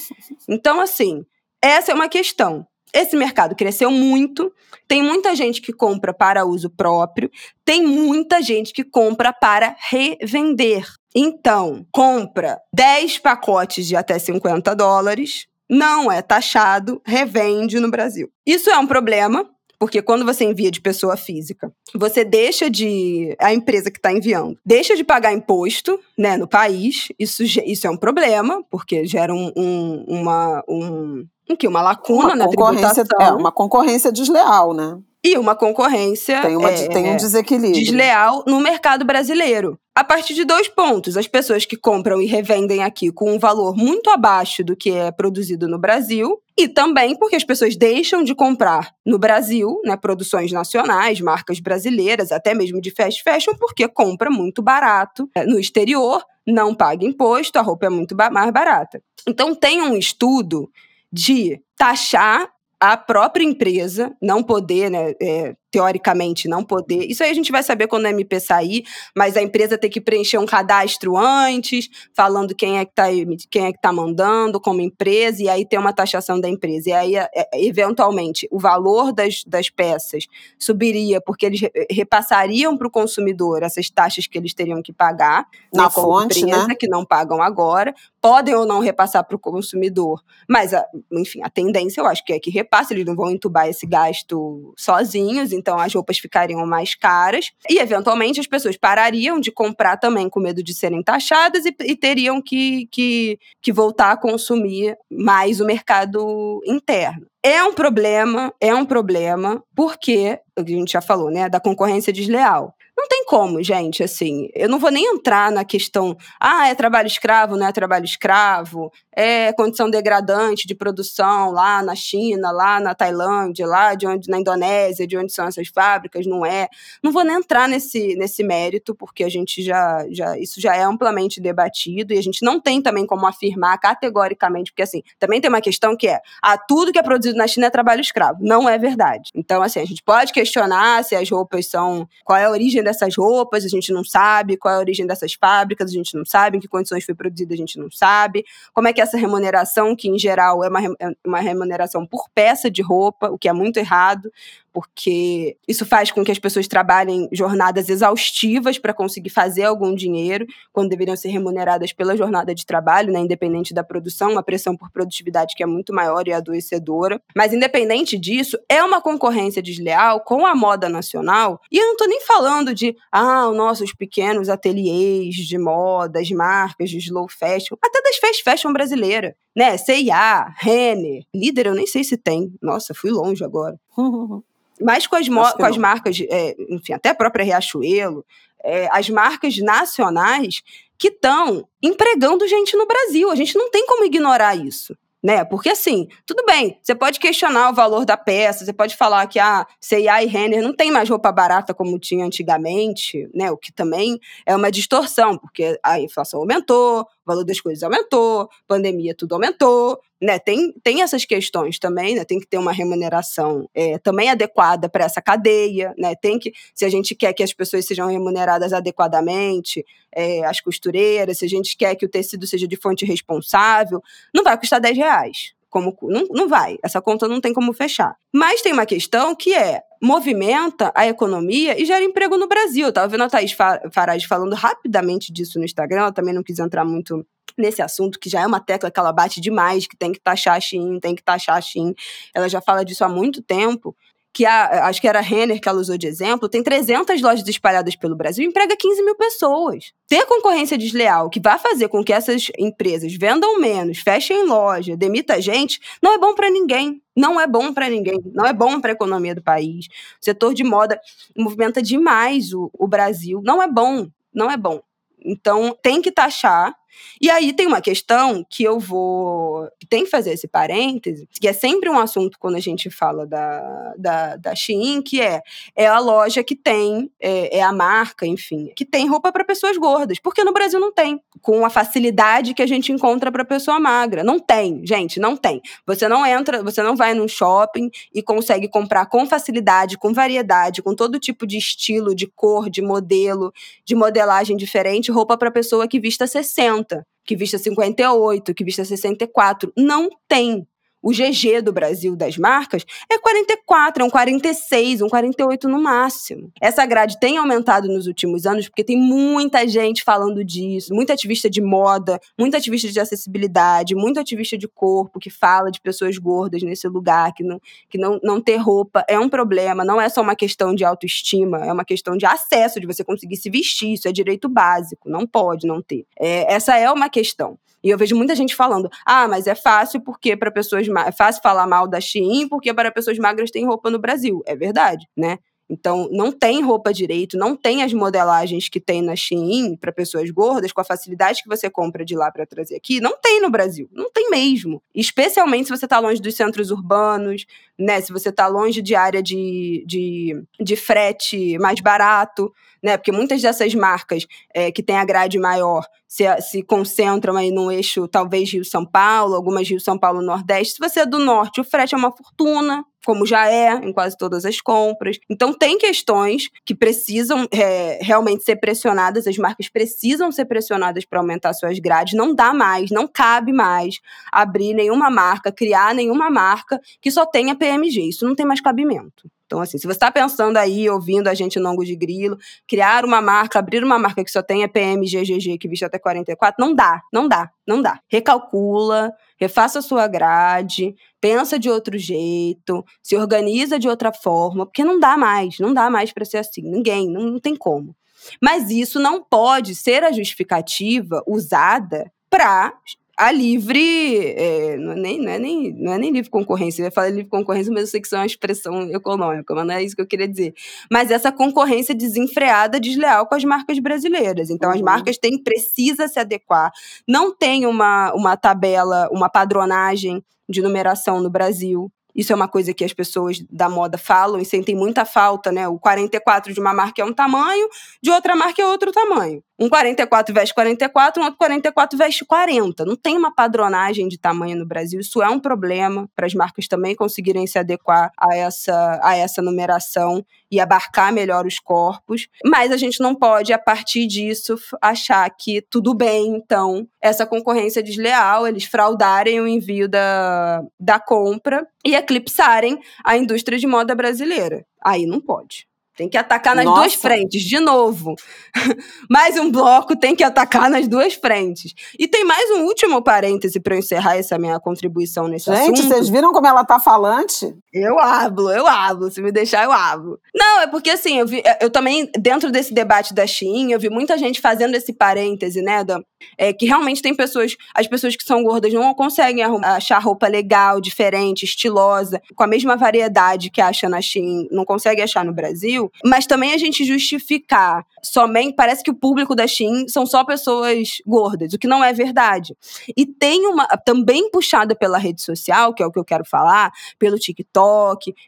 Então, assim, essa é uma questão. Esse mercado cresceu muito, tem muita gente que compra para uso próprio, tem muita gente que compra para revender. Então, compra 10 pacotes de até 50 dólares, não é taxado, revende no Brasil. Isso é um problema, porque quando você envia de pessoa física, você deixa de. A empresa que está enviando deixa de pagar imposto né, no país. Isso, isso é um problema, porque gera um, um- uma. Um, um quê? uma lacuna na concorrência, tributação é, uma concorrência desleal, né? e uma concorrência Tem, uma, é, tem um desequilíbrio. desleal no mercado brasileiro. A partir de dois pontos. As pessoas que compram e revendem aqui com um valor muito abaixo do que é produzido no Brasil. E também porque as pessoas deixam de comprar no Brasil, né, produções nacionais, marcas brasileiras, até mesmo de fast fashion, porque compra muito barato é, no exterior, não paga imposto, a roupa é muito mais barata. Então tem um estudo de taxar a própria empresa não poder, né, é, teoricamente não poder. Isso aí a gente vai saber quando a MP sair, mas a empresa tem que preencher um cadastro antes, falando quem é que está quem é que tá mandando como empresa, e aí tem uma taxação da empresa. E aí, é, é, eventualmente, o valor das, das peças subiria, porque eles re- repassariam para o consumidor essas taxas que eles teriam que pagar Na né, como fonte, empresa, né? que não pagam agora, podem ou não repassar para o consumidor, mas, a- enfim, a tendência eu acho que é que repasse, eles não vão entubar esse gasto sozinhos, então as roupas ficariam mais caras, e eventualmente as pessoas parariam de comprar também com medo de serem taxadas e, e teriam que, que, que voltar a consumir mais o mercado interno. É um problema, é um problema, porque, a gente já falou, né, da concorrência desleal. Não tem como, gente, assim. Eu não vou nem entrar na questão, ah, é trabalho escravo, não é trabalho escravo, é condição degradante de produção lá na China, lá na Tailândia, lá de onde, na Indonésia, de onde são essas fábricas, não é. Não vou nem entrar nesse, nesse mérito, porque a gente já, já, isso já é amplamente debatido e a gente não tem também como afirmar categoricamente, porque assim, também tem uma questão que é, ah, tudo que é produzido na China é trabalho escravo. Não é verdade. Então, assim, a gente pode questionar se as roupas são, qual é a origem dessas roupas, a gente não sabe, qual é a origem dessas fábricas, a gente não sabe, em que condições foi produzida, a gente não sabe, como é que essa remuneração, que em geral é uma, é uma remuneração por peça de roupa, o que é muito errado, porque isso faz com que as pessoas trabalhem jornadas exaustivas para conseguir fazer algum dinheiro, quando deveriam ser remuneradas pela jornada de trabalho, né, independente da produção, uma pressão por produtividade que é muito maior e adoecedora. Mas independente disso, é uma concorrência desleal com a moda nacional. E eu não estou nem falando de, ah, os nossos pequenos ateliês de moda, as marcas de slow fashion, até das fast fashion brasileira, né? C&A, Renner, líder eu nem sei se tem. Nossa, fui longe agora. Mas com as, com as marcas, é, enfim, até a própria Riachuelo, é, as marcas nacionais que estão empregando gente no Brasil. A gente não tem como ignorar isso. Né? Porque assim, tudo bem, você pode questionar o valor da peça, você pode falar que a ah, C&A e Renner não tem mais roupa barata como tinha antigamente, né? O que também é uma distorção, porque a inflação aumentou, o valor das coisas aumentou, pandemia tudo aumentou, né? Tem, tem essas questões também, né? Tem que ter uma remuneração é, também adequada para essa cadeia, né? Tem que, se a gente quer que as pessoas sejam remuneradas adequadamente, é, as costureiras, se a gente quer que o tecido seja de fonte responsável, não vai custar 10 reais. Como, não, não vai, essa conta não tem como fechar. Mas tem uma questão que é movimenta a economia e gera emprego no Brasil. Eu tava vendo a Thaís Farage falando rapidamente disso no Instagram, ela também não quis entrar muito nesse assunto, que já é uma tecla que ela bate demais, que tem que taxar a Shein, tem que taxar a Shein. Ela já fala disso há muito tempo que a, acho que era a Renner que ela usou de exemplo, tem 300 lojas espalhadas pelo Brasil e emprega 15 mil pessoas. Ter concorrência desleal que vai fazer com que essas empresas vendam menos, fechem loja, demita gente, não é bom para ninguém. Não é bom para ninguém, não é bom para a economia do país. O setor de moda movimenta demais o, o Brasil. Não é bom, não é bom. Então, tem que taxar e aí tem uma questão que eu vou. Tem que fazer esse parêntese, que é sempre um assunto quando a gente fala da, da, da Shein, que é, é a loja que tem, é, é a marca, enfim, que tem roupa para pessoas gordas. Porque no Brasil não tem. Com a facilidade que a gente encontra para pessoa magra. Não tem, gente, não tem. Você não entra, você não vai num shopping e consegue comprar com facilidade, com variedade, com todo tipo de estilo, de cor, de modelo, de modelagem diferente, roupa para pessoa que vista 60 que vista 58, que vista 64. Não tem. O GG do Brasil das marcas é 44, é um 46, um 48 no máximo. Essa grade tem aumentado nos últimos anos porque tem muita gente falando disso, muita ativista de moda, muita ativista de acessibilidade, muito ativista de corpo que fala de pessoas gordas nesse lugar, que não, que não, não ter roupa é um problema, não é só uma questão de autoestima, é uma questão de acesso, de você conseguir se vestir, isso é direito básico, não pode não ter. É, essa é uma questão. E eu vejo muita gente falando: ah, mas é fácil porque para pessoas é fácil falar mal da Shein porque para pessoas magras tem roupa no Brasil. É verdade, né? Então, não tem roupa direito, não tem as modelagens que tem na Shein para pessoas gordas, com a facilidade que você compra de lá para trazer aqui, não tem no Brasil, não tem mesmo. Especialmente se você está longe dos centros urbanos, né? Se você está longe de área de, de, de frete mais barato, né? Porque muitas dessas marcas é, que têm a grade maior se, se concentram aí no eixo, talvez Rio-São Paulo, algumas Rio-São Paulo-Nordeste. Se você é do Norte, o frete é uma fortuna, como já é em quase todas as compras. Então, tem questões que precisam é, realmente ser pressionadas, as marcas precisam ser pressionadas para aumentar suas grades. Não dá mais, não cabe mais abrir nenhuma marca, criar nenhuma marca que só tenha PMG. Isso não tem mais cabimento. Então, assim, se você está pensando aí, ouvindo a gente no ângulo de grilo, criar uma marca, abrir uma marca que só tenha PMGGG, que viste até 44, não dá, não dá, não dá. Recalcula, refaça a sua grade, pensa de outro jeito, se organiza de outra forma, porque não dá mais, não dá mais para ser assim. Ninguém, não, não tem como. Mas isso não pode ser a justificativa usada para a livre. É, não, é nem, não, é nem, não é nem livre concorrência. Eu ia falar livre concorrência, mas eu sei que isso é uma expressão econômica, mas não é isso que eu queria dizer. Mas essa concorrência desenfreada, desleal com as marcas brasileiras. Então, uhum. as marcas têm, precisa se adequar. Não tem uma, uma tabela, uma padronagem de numeração no Brasil. Isso é uma coisa que as pessoas da moda falam e sentem muita falta, né? O 44 de uma marca é um tamanho, de outra marca é outro tamanho. Um 44 veste 44, um outro 44 veste 40. Não tem uma padronagem de tamanho no Brasil. Isso é um problema para as marcas também conseguirem se adequar a essa, a essa numeração e abarcar melhor os corpos. Mas a gente não pode, a partir disso, achar que tudo bem, então, essa concorrência desleal, eles fraudarem o envio da, da compra e eclipsarem a indústria de moda brasileira. Aí não pode. Tem que atacar nas Nossa. duas frentes, de novo. mais um bloco tem que atacar nas duas frentes. E tem mais um último parêntese para eu encerrar essa minha contribuição nesse Gente, assunto. Gente, vocês viram como ela tá falante? Eu hablo, eu hablo. Se me deixar, eu hablo. Não, é porque assim, eu, vi, eu também, dentro desse debate da Shein, eu vi muita gente fazendo esse parêntese, né, da, é, que realmente tem pessoas, as pessoas que são gordas não conseguem achar roupa legal, diferente, estilosa, com a mesma variedade que acha na Shein, não consegue achar no Brasil mas também a gente justificar somente, parece que o público da Shein são só pessoas gordas, o que não é verdade. E tem uma, também puxada pela rede social, que é o que eu quero falar, pelo TikTok,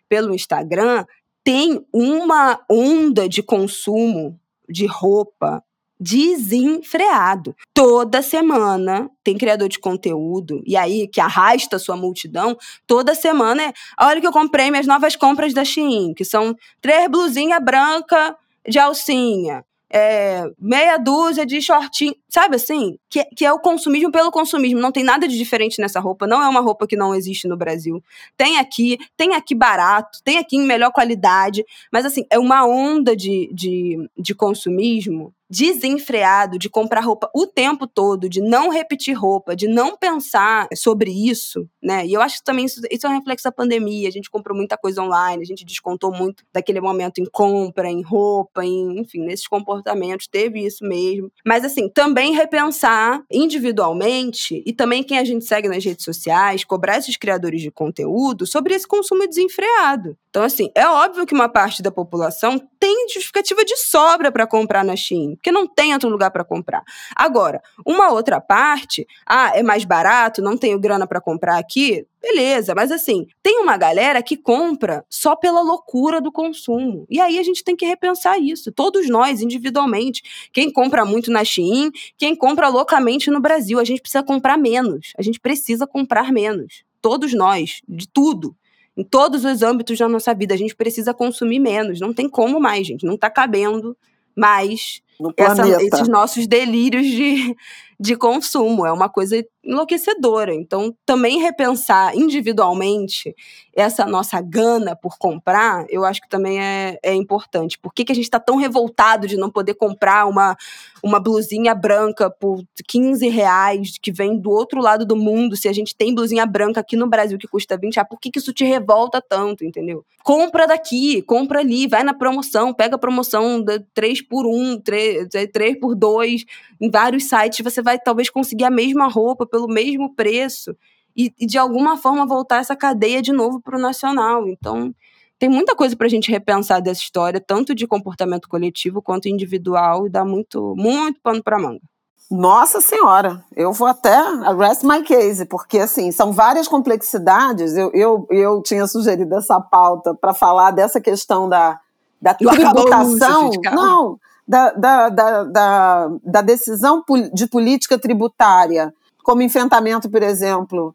pelo Instagram, tem uma onda de consumo de roupa desenfreado. Toda semana tem criador de conteúdo, e aí que arrasta sua multidão, toda semana é, olha que eu comprei minhas novas compras da Shein, que são três blusinhas branca de alcinha, é, meia dúzia de shortinho, sabe assim? Que, que é o consumismo pelo consumismo. Não tem nada de diferente nessa roupa. Não é uma roupa que não existe no Brasil. Tem aqui, tem aqui barato, tem aqui em melhor qualidade. Mas assim, é uma onda de, de, de consumismo desenfreado de comprar roupa o tempo todo, de não repetir roupa, de não pensar sobre isso, né? E eu acho que também isso, isso é um reflexo da pandemia. A gente comprou muita coisa online, a gente descontou muito daquele momento em compra, em roupa, em, enfim, nesses comportamentos, teve isso mesmo. Mas assim, também repensar individualmente e também quem a gente segue nas redes sociais, cobrar esses criadores de conteúdo sobre esse consumo desenfreado. Então, assim, é óbvio que uma parte da população tem justificativa de sobra para comprar na Shein, porque não tem outro lugar para comprar. Agora, uma outra parte, ah, é mais barato, não tenho grana para comprar aqui, beleza, mas assim, tem uma galera que compra só pela loucura do consumo. E aí a gente tem que repensar isso, todos nós individualmente. Quem compra muito na Shein, quem compra loucamente no Brasil, a gente precisa comprar menos. A gente precisa comprar menos. Todos nós, de tudo em todos os âmbitos da nossa vida. A gente precisa consumir menos. Não tem como mais, gente. Não está cabendo mais essa, esses nossos delírios de, de consumo. É uma coisa enlouquecedora. Então, também repensar individualmente essa nossa gana por comprar, eu acho que também é, é importante. Por que, que a gente está tão revoltado de não poder comprar uma, uma blusinha branca por 15 reais que vem do outro lado do mundo, se a gente tem blusinha branca aqui no Brasil que custa 20 reais? Por que, que isso te revolta tanto, entendeu? Compra daqui, compra ali, vai na promoção, pega a promoção de 3 por 1, 3, 3 por 2, em vários sites você vai talvez conseguir a mesma roupa pelo mesmo preço e, e de alguma forma voltar essa cadeia de novo para o nacional. Então, tem muita coisa para a gente repensar dessa história, tanto de comportamento coletivo quanto individual, e dá muito, muito pano para manga. Nossa Senhora, eu vou até arrest my case, porque assim, são várias complexidades. Eu, eu, eu tinha sugerido essa pauta para falar dessa questão da, da tributação. Não, da, da, da, da, decisão de política tributária como enfrentamento, por exemplo,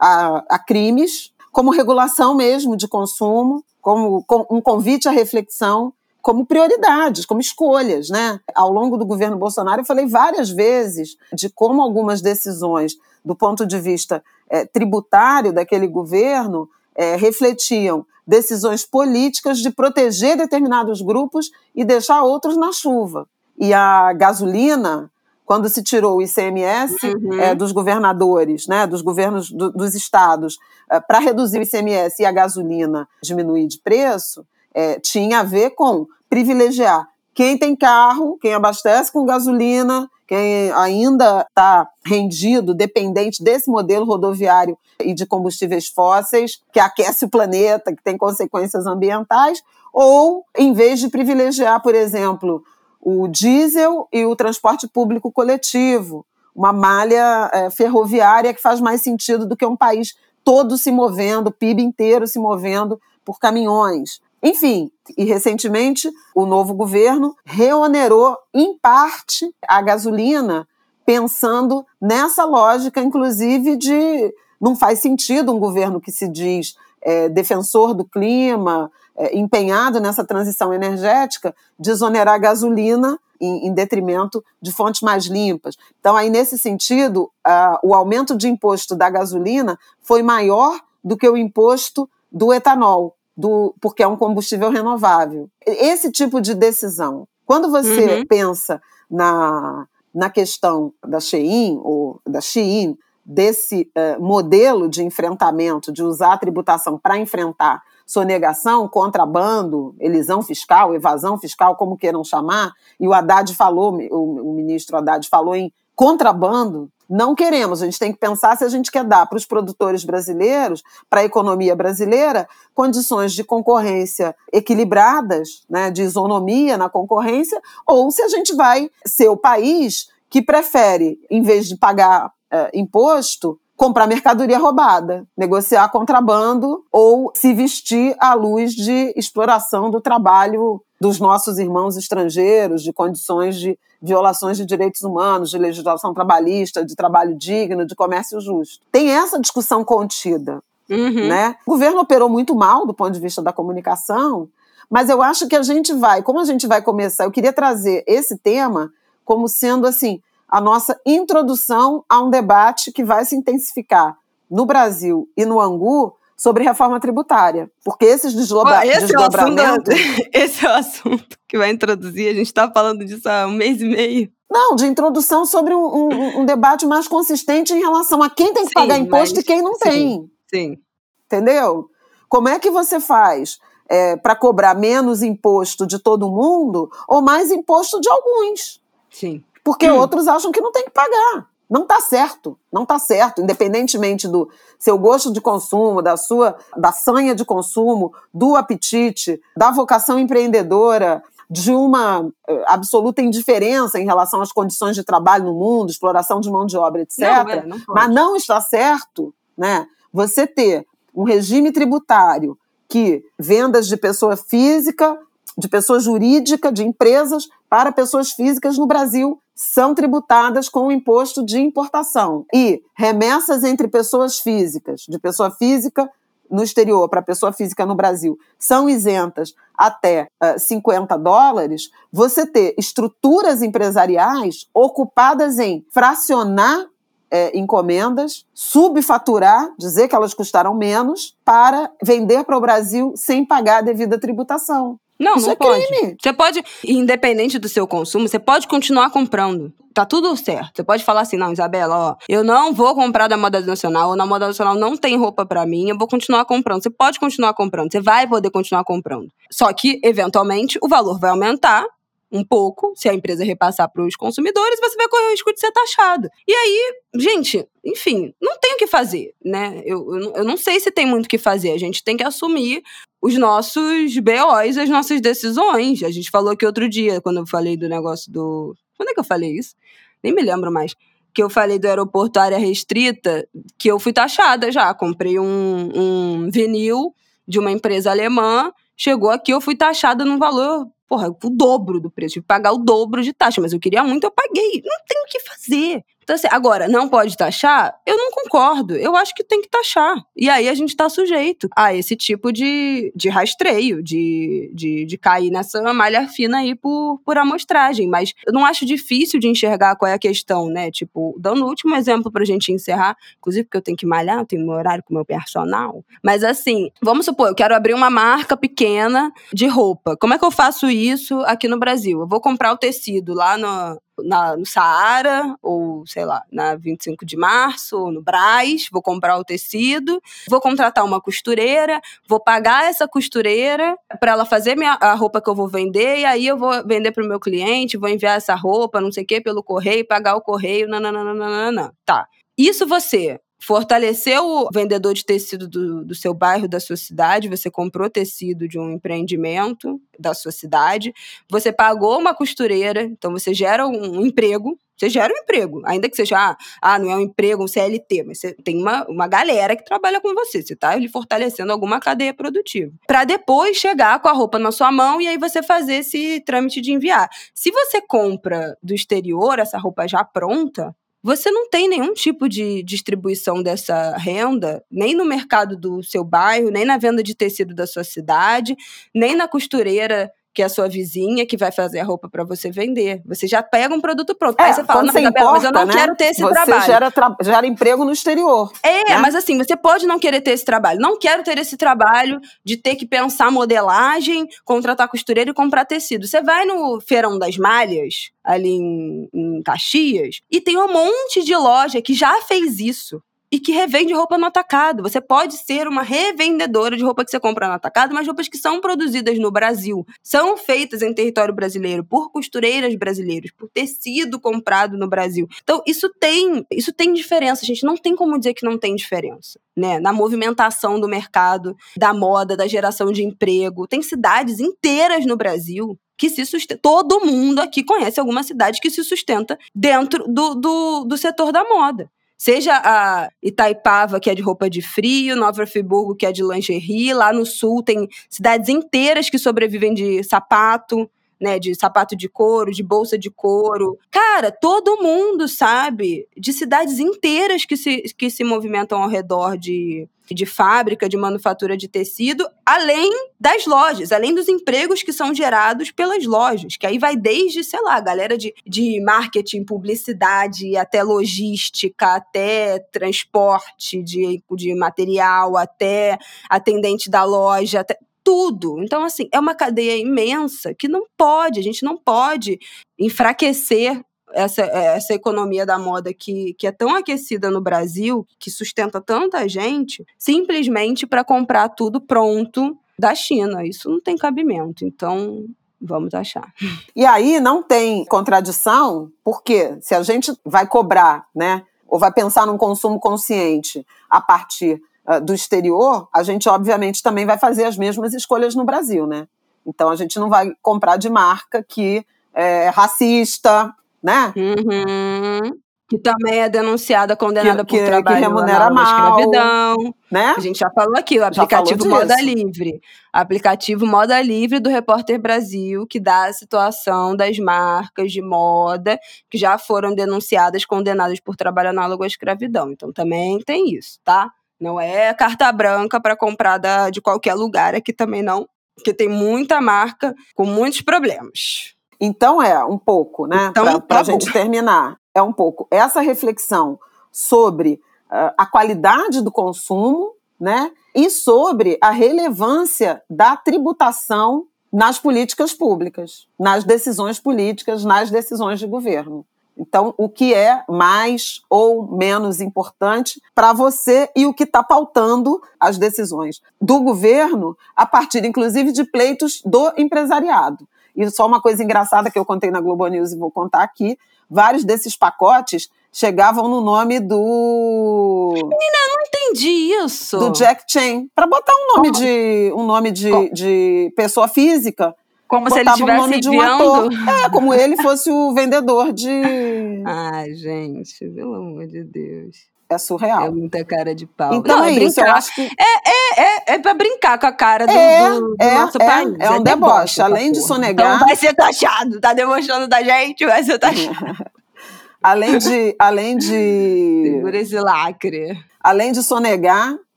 a, a crimes, como regulação mesmo de consumo, como um convite à reflexão, como prioridades, como escolhas, né? Ao longo do governo Bolsonaro, eu falei várias vezes de como algumas decisões, do ponto de vista é, tributário daquele governo, é, refletiam decisões políticas de proteger determinados grupos e deixar outros na chuva. E a gasolina, quando se tirou o ICMS uhum. é, dos governadores, né, dos governos do, dos estados, é, para reduzir o ICMS e a gasolina diminuir de preço, é, tinha a ver com privilegiar quem tem carro, quem abastece com gasolina quem ainda está rendido, dependente desse modelo rodoviário e de combustíveis fósseis, que aquece o planeta, que tem consequências ambientais, ou em vez de privilegiar, por exemplo, o diesel e o transporte público coletivo, uma malha é, ferroviária que faz mais sentido do que um país todo se movendo, o PIB inteiro se movendo por caminhões. Enfim, e recentemente o novo governo reonerou em parte a gasolina, pensando nessa lógica, inclusive, de não faz sentido um governo que se diz é, defensor do clima, é, empenhado nessa transição energética, desonerar a gasolina em, em, detrimento de fontes mais limpas. Então, aí, nesse sentido, uh, o aumento de imposto da gasolina foi maior do que o imposto do etanol do, porque é um combustível renovável. Esse tipo de decisão. Quando você uhum. pensa na, na questão da Shein, ou da Shein, desse uh, modelo de enfrentamento, de usar a tributação para enfrentar sonegação, contrabando, elisão fiscal, evasão fiscal, como queiram chamar, e o Haddad falou, o, o ministro Haddad falou em contrabando, não queremos. A gente tem que pensar se a gente quer dar para os produtores brasileiros, para a economia brasileira, condições de concorrência equilibradas, né, de isonomia na concorrência, ou se a gente vai ser o país que prefere, em vez de pagar é, imposto, comprar mercadoria roubada, negociar contrabando ou se vestir à luz de exploração do trabalho dos nossos irmãos estrangeiros, de condições de violações de direitos humanos, de legislação trabalhista, de trabalho digno, de comércio justo. Tem essa discussão contida. Uhum. Né? O governo operou muito mal do ponto de vista da comunicação, mas eu acho que a gente vai, como a gente vai começar, eu queria trazer esse tema como sendo assim a nossa introdução a um debate que vai se intensificar no Brasil e no Angu sobre reforma tributária. Porque esses desdobra esse desdobramentos. É assunto, esse é o assunto que vai introduzir. A gente está falando disso há um mês e meio. Não, de introdução sobre um, um, um debate mais consistente em relação a quem tem que sim, pagar imposto mas, e quem não sim, tem. Sim. Entendeu? Como é que você faz é, para cobrar menos imposto de todo mundo ou mais imposto de alguns? Sim. Porque hum. outros acham que não tem que pagar. Não está certo, não está certo, independentemente do seu gosto de consumo, da sua da sanha de consumo, do apetite, da vocação empreendedora, de uma eh, absoluta indiferença em relação às condições de trabalho no mundo, exploração de mão de obra, etc. Não, é, não Mas não está certo, né? Você ter um regime tributário que vendas de pessoa física, de pessoa jurídica, de empresas para pessoas físicas no Brasil são tributadas com o imposto de importação. E remessas entre pessoas físicas, de pessoa física no exterior para pessoa física no Brasil, são isentas até uh, eh, 50 dólares, você ter estruturas empresariais ocupadas em fracionar é, encomendas, subfaturar, dizer que elas custaram menos, para vender para o Brasil sem pagar a devida tributação. Não, Isso não é pode. crime. Você pode, independente do seu consumo, você pode continuar comprando. Tá tudo certo. Você pode falar assim, não, Isabela, ó, eu não vou comprar da moda nacional, ou na moda nacional não tem roupa para mim, eu vou continuar comprando. Você pode continuar comprando, você vai poder continuar comprando. Só que, eventualmente, o valor vai aumentar um pouco, se a empresa repassar para os consumidores, você vai correr o risco de ser taxado. E aí, gente, enfim, não tem o que fazer, né? Eu, eu, não sei se tem muito o que fazer. A gente tem que assumir os nossos BOs, as nossas decisões. A gente falou aqui outro dia, quando eu falei do negócio do. Quando é que eu falei isso? Nem me lembro mais. Que eu falei do aeroporto área restrita, que eu fui taxada já. Comprei um, um vinil de uma empresa alemã, chegou aqui, eu fui taxada num valor porra, o dobro do preço, tive que pagar o dobro de taxa, mas eu queria muito, eu paguei. Não tem o que fazer. Então, assim, agora, não pode taxar? Eu não concordo. Eu acho que tem que taxar. E aí a gente está sujeito a esse tipo de, de rastreio, de, de, de cair nessa malha fina aí por, por amostragem. Mas eu não acho difícil de enxergar qual é a questão, né? Tipo, dando o último exemplo pra gente encerrar, inclusive porque eu tenho que malhar, eu tenho meu horário com o meu personal. Mas assim, vamos supor, eu quero abrir uma marca pequena de roupa. Como é que eu faço isso aqui no Brasil? Eu vou comprar o tecido lá no na, no Saara, ou sei lá, na 25 de março, ou no Braz, vou comprar o tecido, vou contratar uma costureira, vou pagar essa costureira para ela fazer minha, a roupa que eu vou vender, e aí eu vou vender para o meu cliente, vou enviar essa roupa, não sei o quê, pelo correio, pagar o correio, nananana. Tá. Isso você fortaleceu o vendedor de tecido do, do seu bairro, da sua cidade, você comprou tecido de um empreendimento da sua cidade, você pagou uma costureira, então você gera um, um emprego, você gera um emprego, ainda que seja, ah, ah, não é um emprego, um CLT, mas você tem uma, uma galera que trabalha com você, você está lhe fortalecendo alguma cadeia produtiva. Para depois chegar com a roupa na sua mão e aí você fazer esse trâmite de enviar. Se você compra do exterior essa roupa já pronta, você não tem nenhum tipo de distribuição dessa renda, nem no mercado do seu bairro, nem na venda de tecido da sua cidade, nem na costureira que é a sua vizinha que vai fazer a roupa para você vender. Você já pega um produto pronto. É, Aí você fala, não, você importa, mas eu não né? quero ter esse você trabalho. Você gera, tra gera emprego no exterior. É, né? mas assim, você pode não querer ter esse trabalho. Não quero ter esse trabalho de ter que pensar modelagem, contratar costureira e comprar tecido. Você vai no Feirão das Malhas, ali em, em Caxias, e tem um monte de loja que já fez isso e que revende roupa no atacado. Você pode ser uma revendedora de roupa que você compra no atacado, mas roupas que são produzidas no Brasil, são feitas em território brasileiro por costureiras brasileiras, por tecido comprado no Brasil. Então, isso tem, isso tem diferença, gente, não tem como dizer que não tem diferença, né? Na movimentação do mercado, da moda, da geração de emprego. Tem cidades inteiras no Brasil que se sustenta. Todo mundo aqui conhece alguma cidade que se sustenta dentro do, do, do setor da moda. Seja a Itaipava, que é de roupa de frio, Nova Friburgo, que é de lingerie, lá no sul tem cidades inteiras que sobrevivem de sapato, né, de sapato de couro, de bolsa de couro. Cara, todo mundo sabe de cidades inteiras que se, que se movimentam ao redor de, de fábrica, de manufatura de tecido, além das lojas, além dos empregos que são gerados pelas lojas, que aí vai desde, sei lá, galera de, de marketing, publicidade, até logística, até transporte de, de material, até atendente da loja, até tudo. Então, assim, é uma cadeia imensa que não pode, a gente não pode enfraquecer essa, essa economia da moda que, que é tão aquecida no Brasil, que sustenta tanta gente, simplesmente para comprar tudo pronto da China. Isso não tem cabimento. Então, vamos achar. E aí não tem contradição, porque se a gente vai cobrar, né, ou vai pensar num consumo consciente a partir do exterior, a gente obviamente também vai fazer as mesmas escolhas no Brasil, né? Então a gente não vai comprar de marca que é racista, né? Uhum. Que também é denunciada, condenada que, por trabalho que remunera mal, escravidão. Né? A gente já falou aqui, o aplicativo Moda Livre. Aplicativo Moda Livre do Repórter Brasil, que dá a situação das marcas de moda que já foram denunciadas, condenadas por trabalho análogo à escravidão. Então também tem isso, tá? Não é carta branca para comprar da, de qualquer lugar, aqui também não, porque tem muita marca com muitos problemas. Então é um pouco, né? Então, para a tá gente terminar, é um pouco essa reflexão sobre uh, a qualidade do consumo, né? E sobre a relevância da tributação nas políticas públicas, nas decisões políticas, nas decisões de governo. Então, o que é mais ou menos importante para você e o que está pautando as decisões do governo, a partir, inclusive, de pleitos do empresariado. E só uma coisa engraçada que eu contei na Globo News e vou contar aqui: vários desses pacotes chegavam no nome do. Menina, eu não entendi isso. Do Jack Chan. Para botar um nome, de, um nome de, de pessoa física. Como se ele estivesse nome de um enviando. ator. É, como ele fosse o vendedor de. Ai, gente, pelo amor de Deus. É surreal. É muita cara de pau. Então não, é isso, eu acho que. É, é, é, é pra brincar com a cara do, É, do- do é, nosso é, país. é um deboche. essa Além de porra. sonegar- Então vai ser taxado. Tá debochando da gente, vai ser taxado. Além de. Além de. Segura esse lacre. além de sonegar,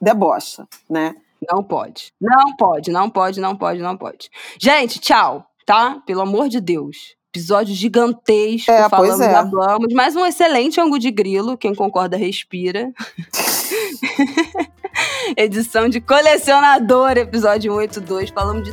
debocha, né? Não pode. Não pode, não pode, não pode, não pode. Gente, tchau, tá? Pelo amor de Deus. Episódio gigantesco, É, falamos, é. hablamos. Mais um excelente ângulo de grilo. Quem concorda, respira. Edição de colecionador, episódio 182. Falamos de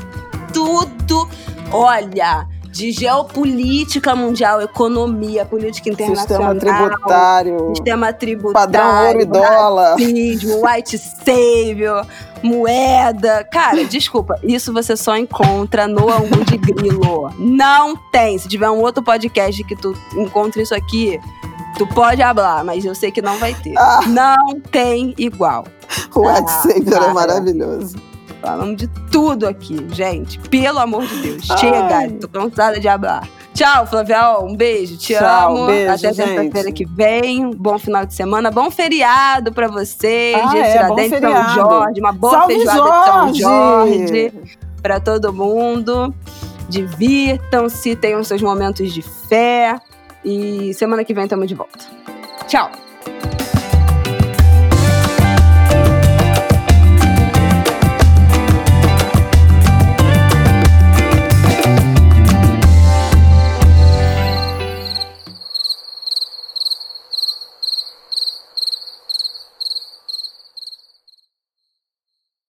tudo. Olha, de geopolítica mundial, economia, política internacional, sistema tributário, sistema tributário, padrão ouro e dólar, white savior, moeda. Cara, desculpa, isso você só encontra no Angu de Grilo. Não tem. Se tiver um outro podcast que tu encontra isso aqui, tu pode hablar, mas eu sei que não vai ter. Ah. Não tem igual. O white ah, savior é maravilhoso. Falamos de tudo aqui, gente. Pelo amor de Deus. Ai. Chega, tô cansada de hablar. Tchau, Flavial. Um beijo. Te Tchau, amo. Beijo, Até terça-feira que vem. Bom final de semana. Bom feriado pra vocês. Ah, é, Tiradentes, São Jorge. Uma boa Salve feijoada Jorge. de São Jorge. Pra todo mundo. Divirtam-se, tenham seus momentos de fé. E semana que vem estamos de volta. Tchau.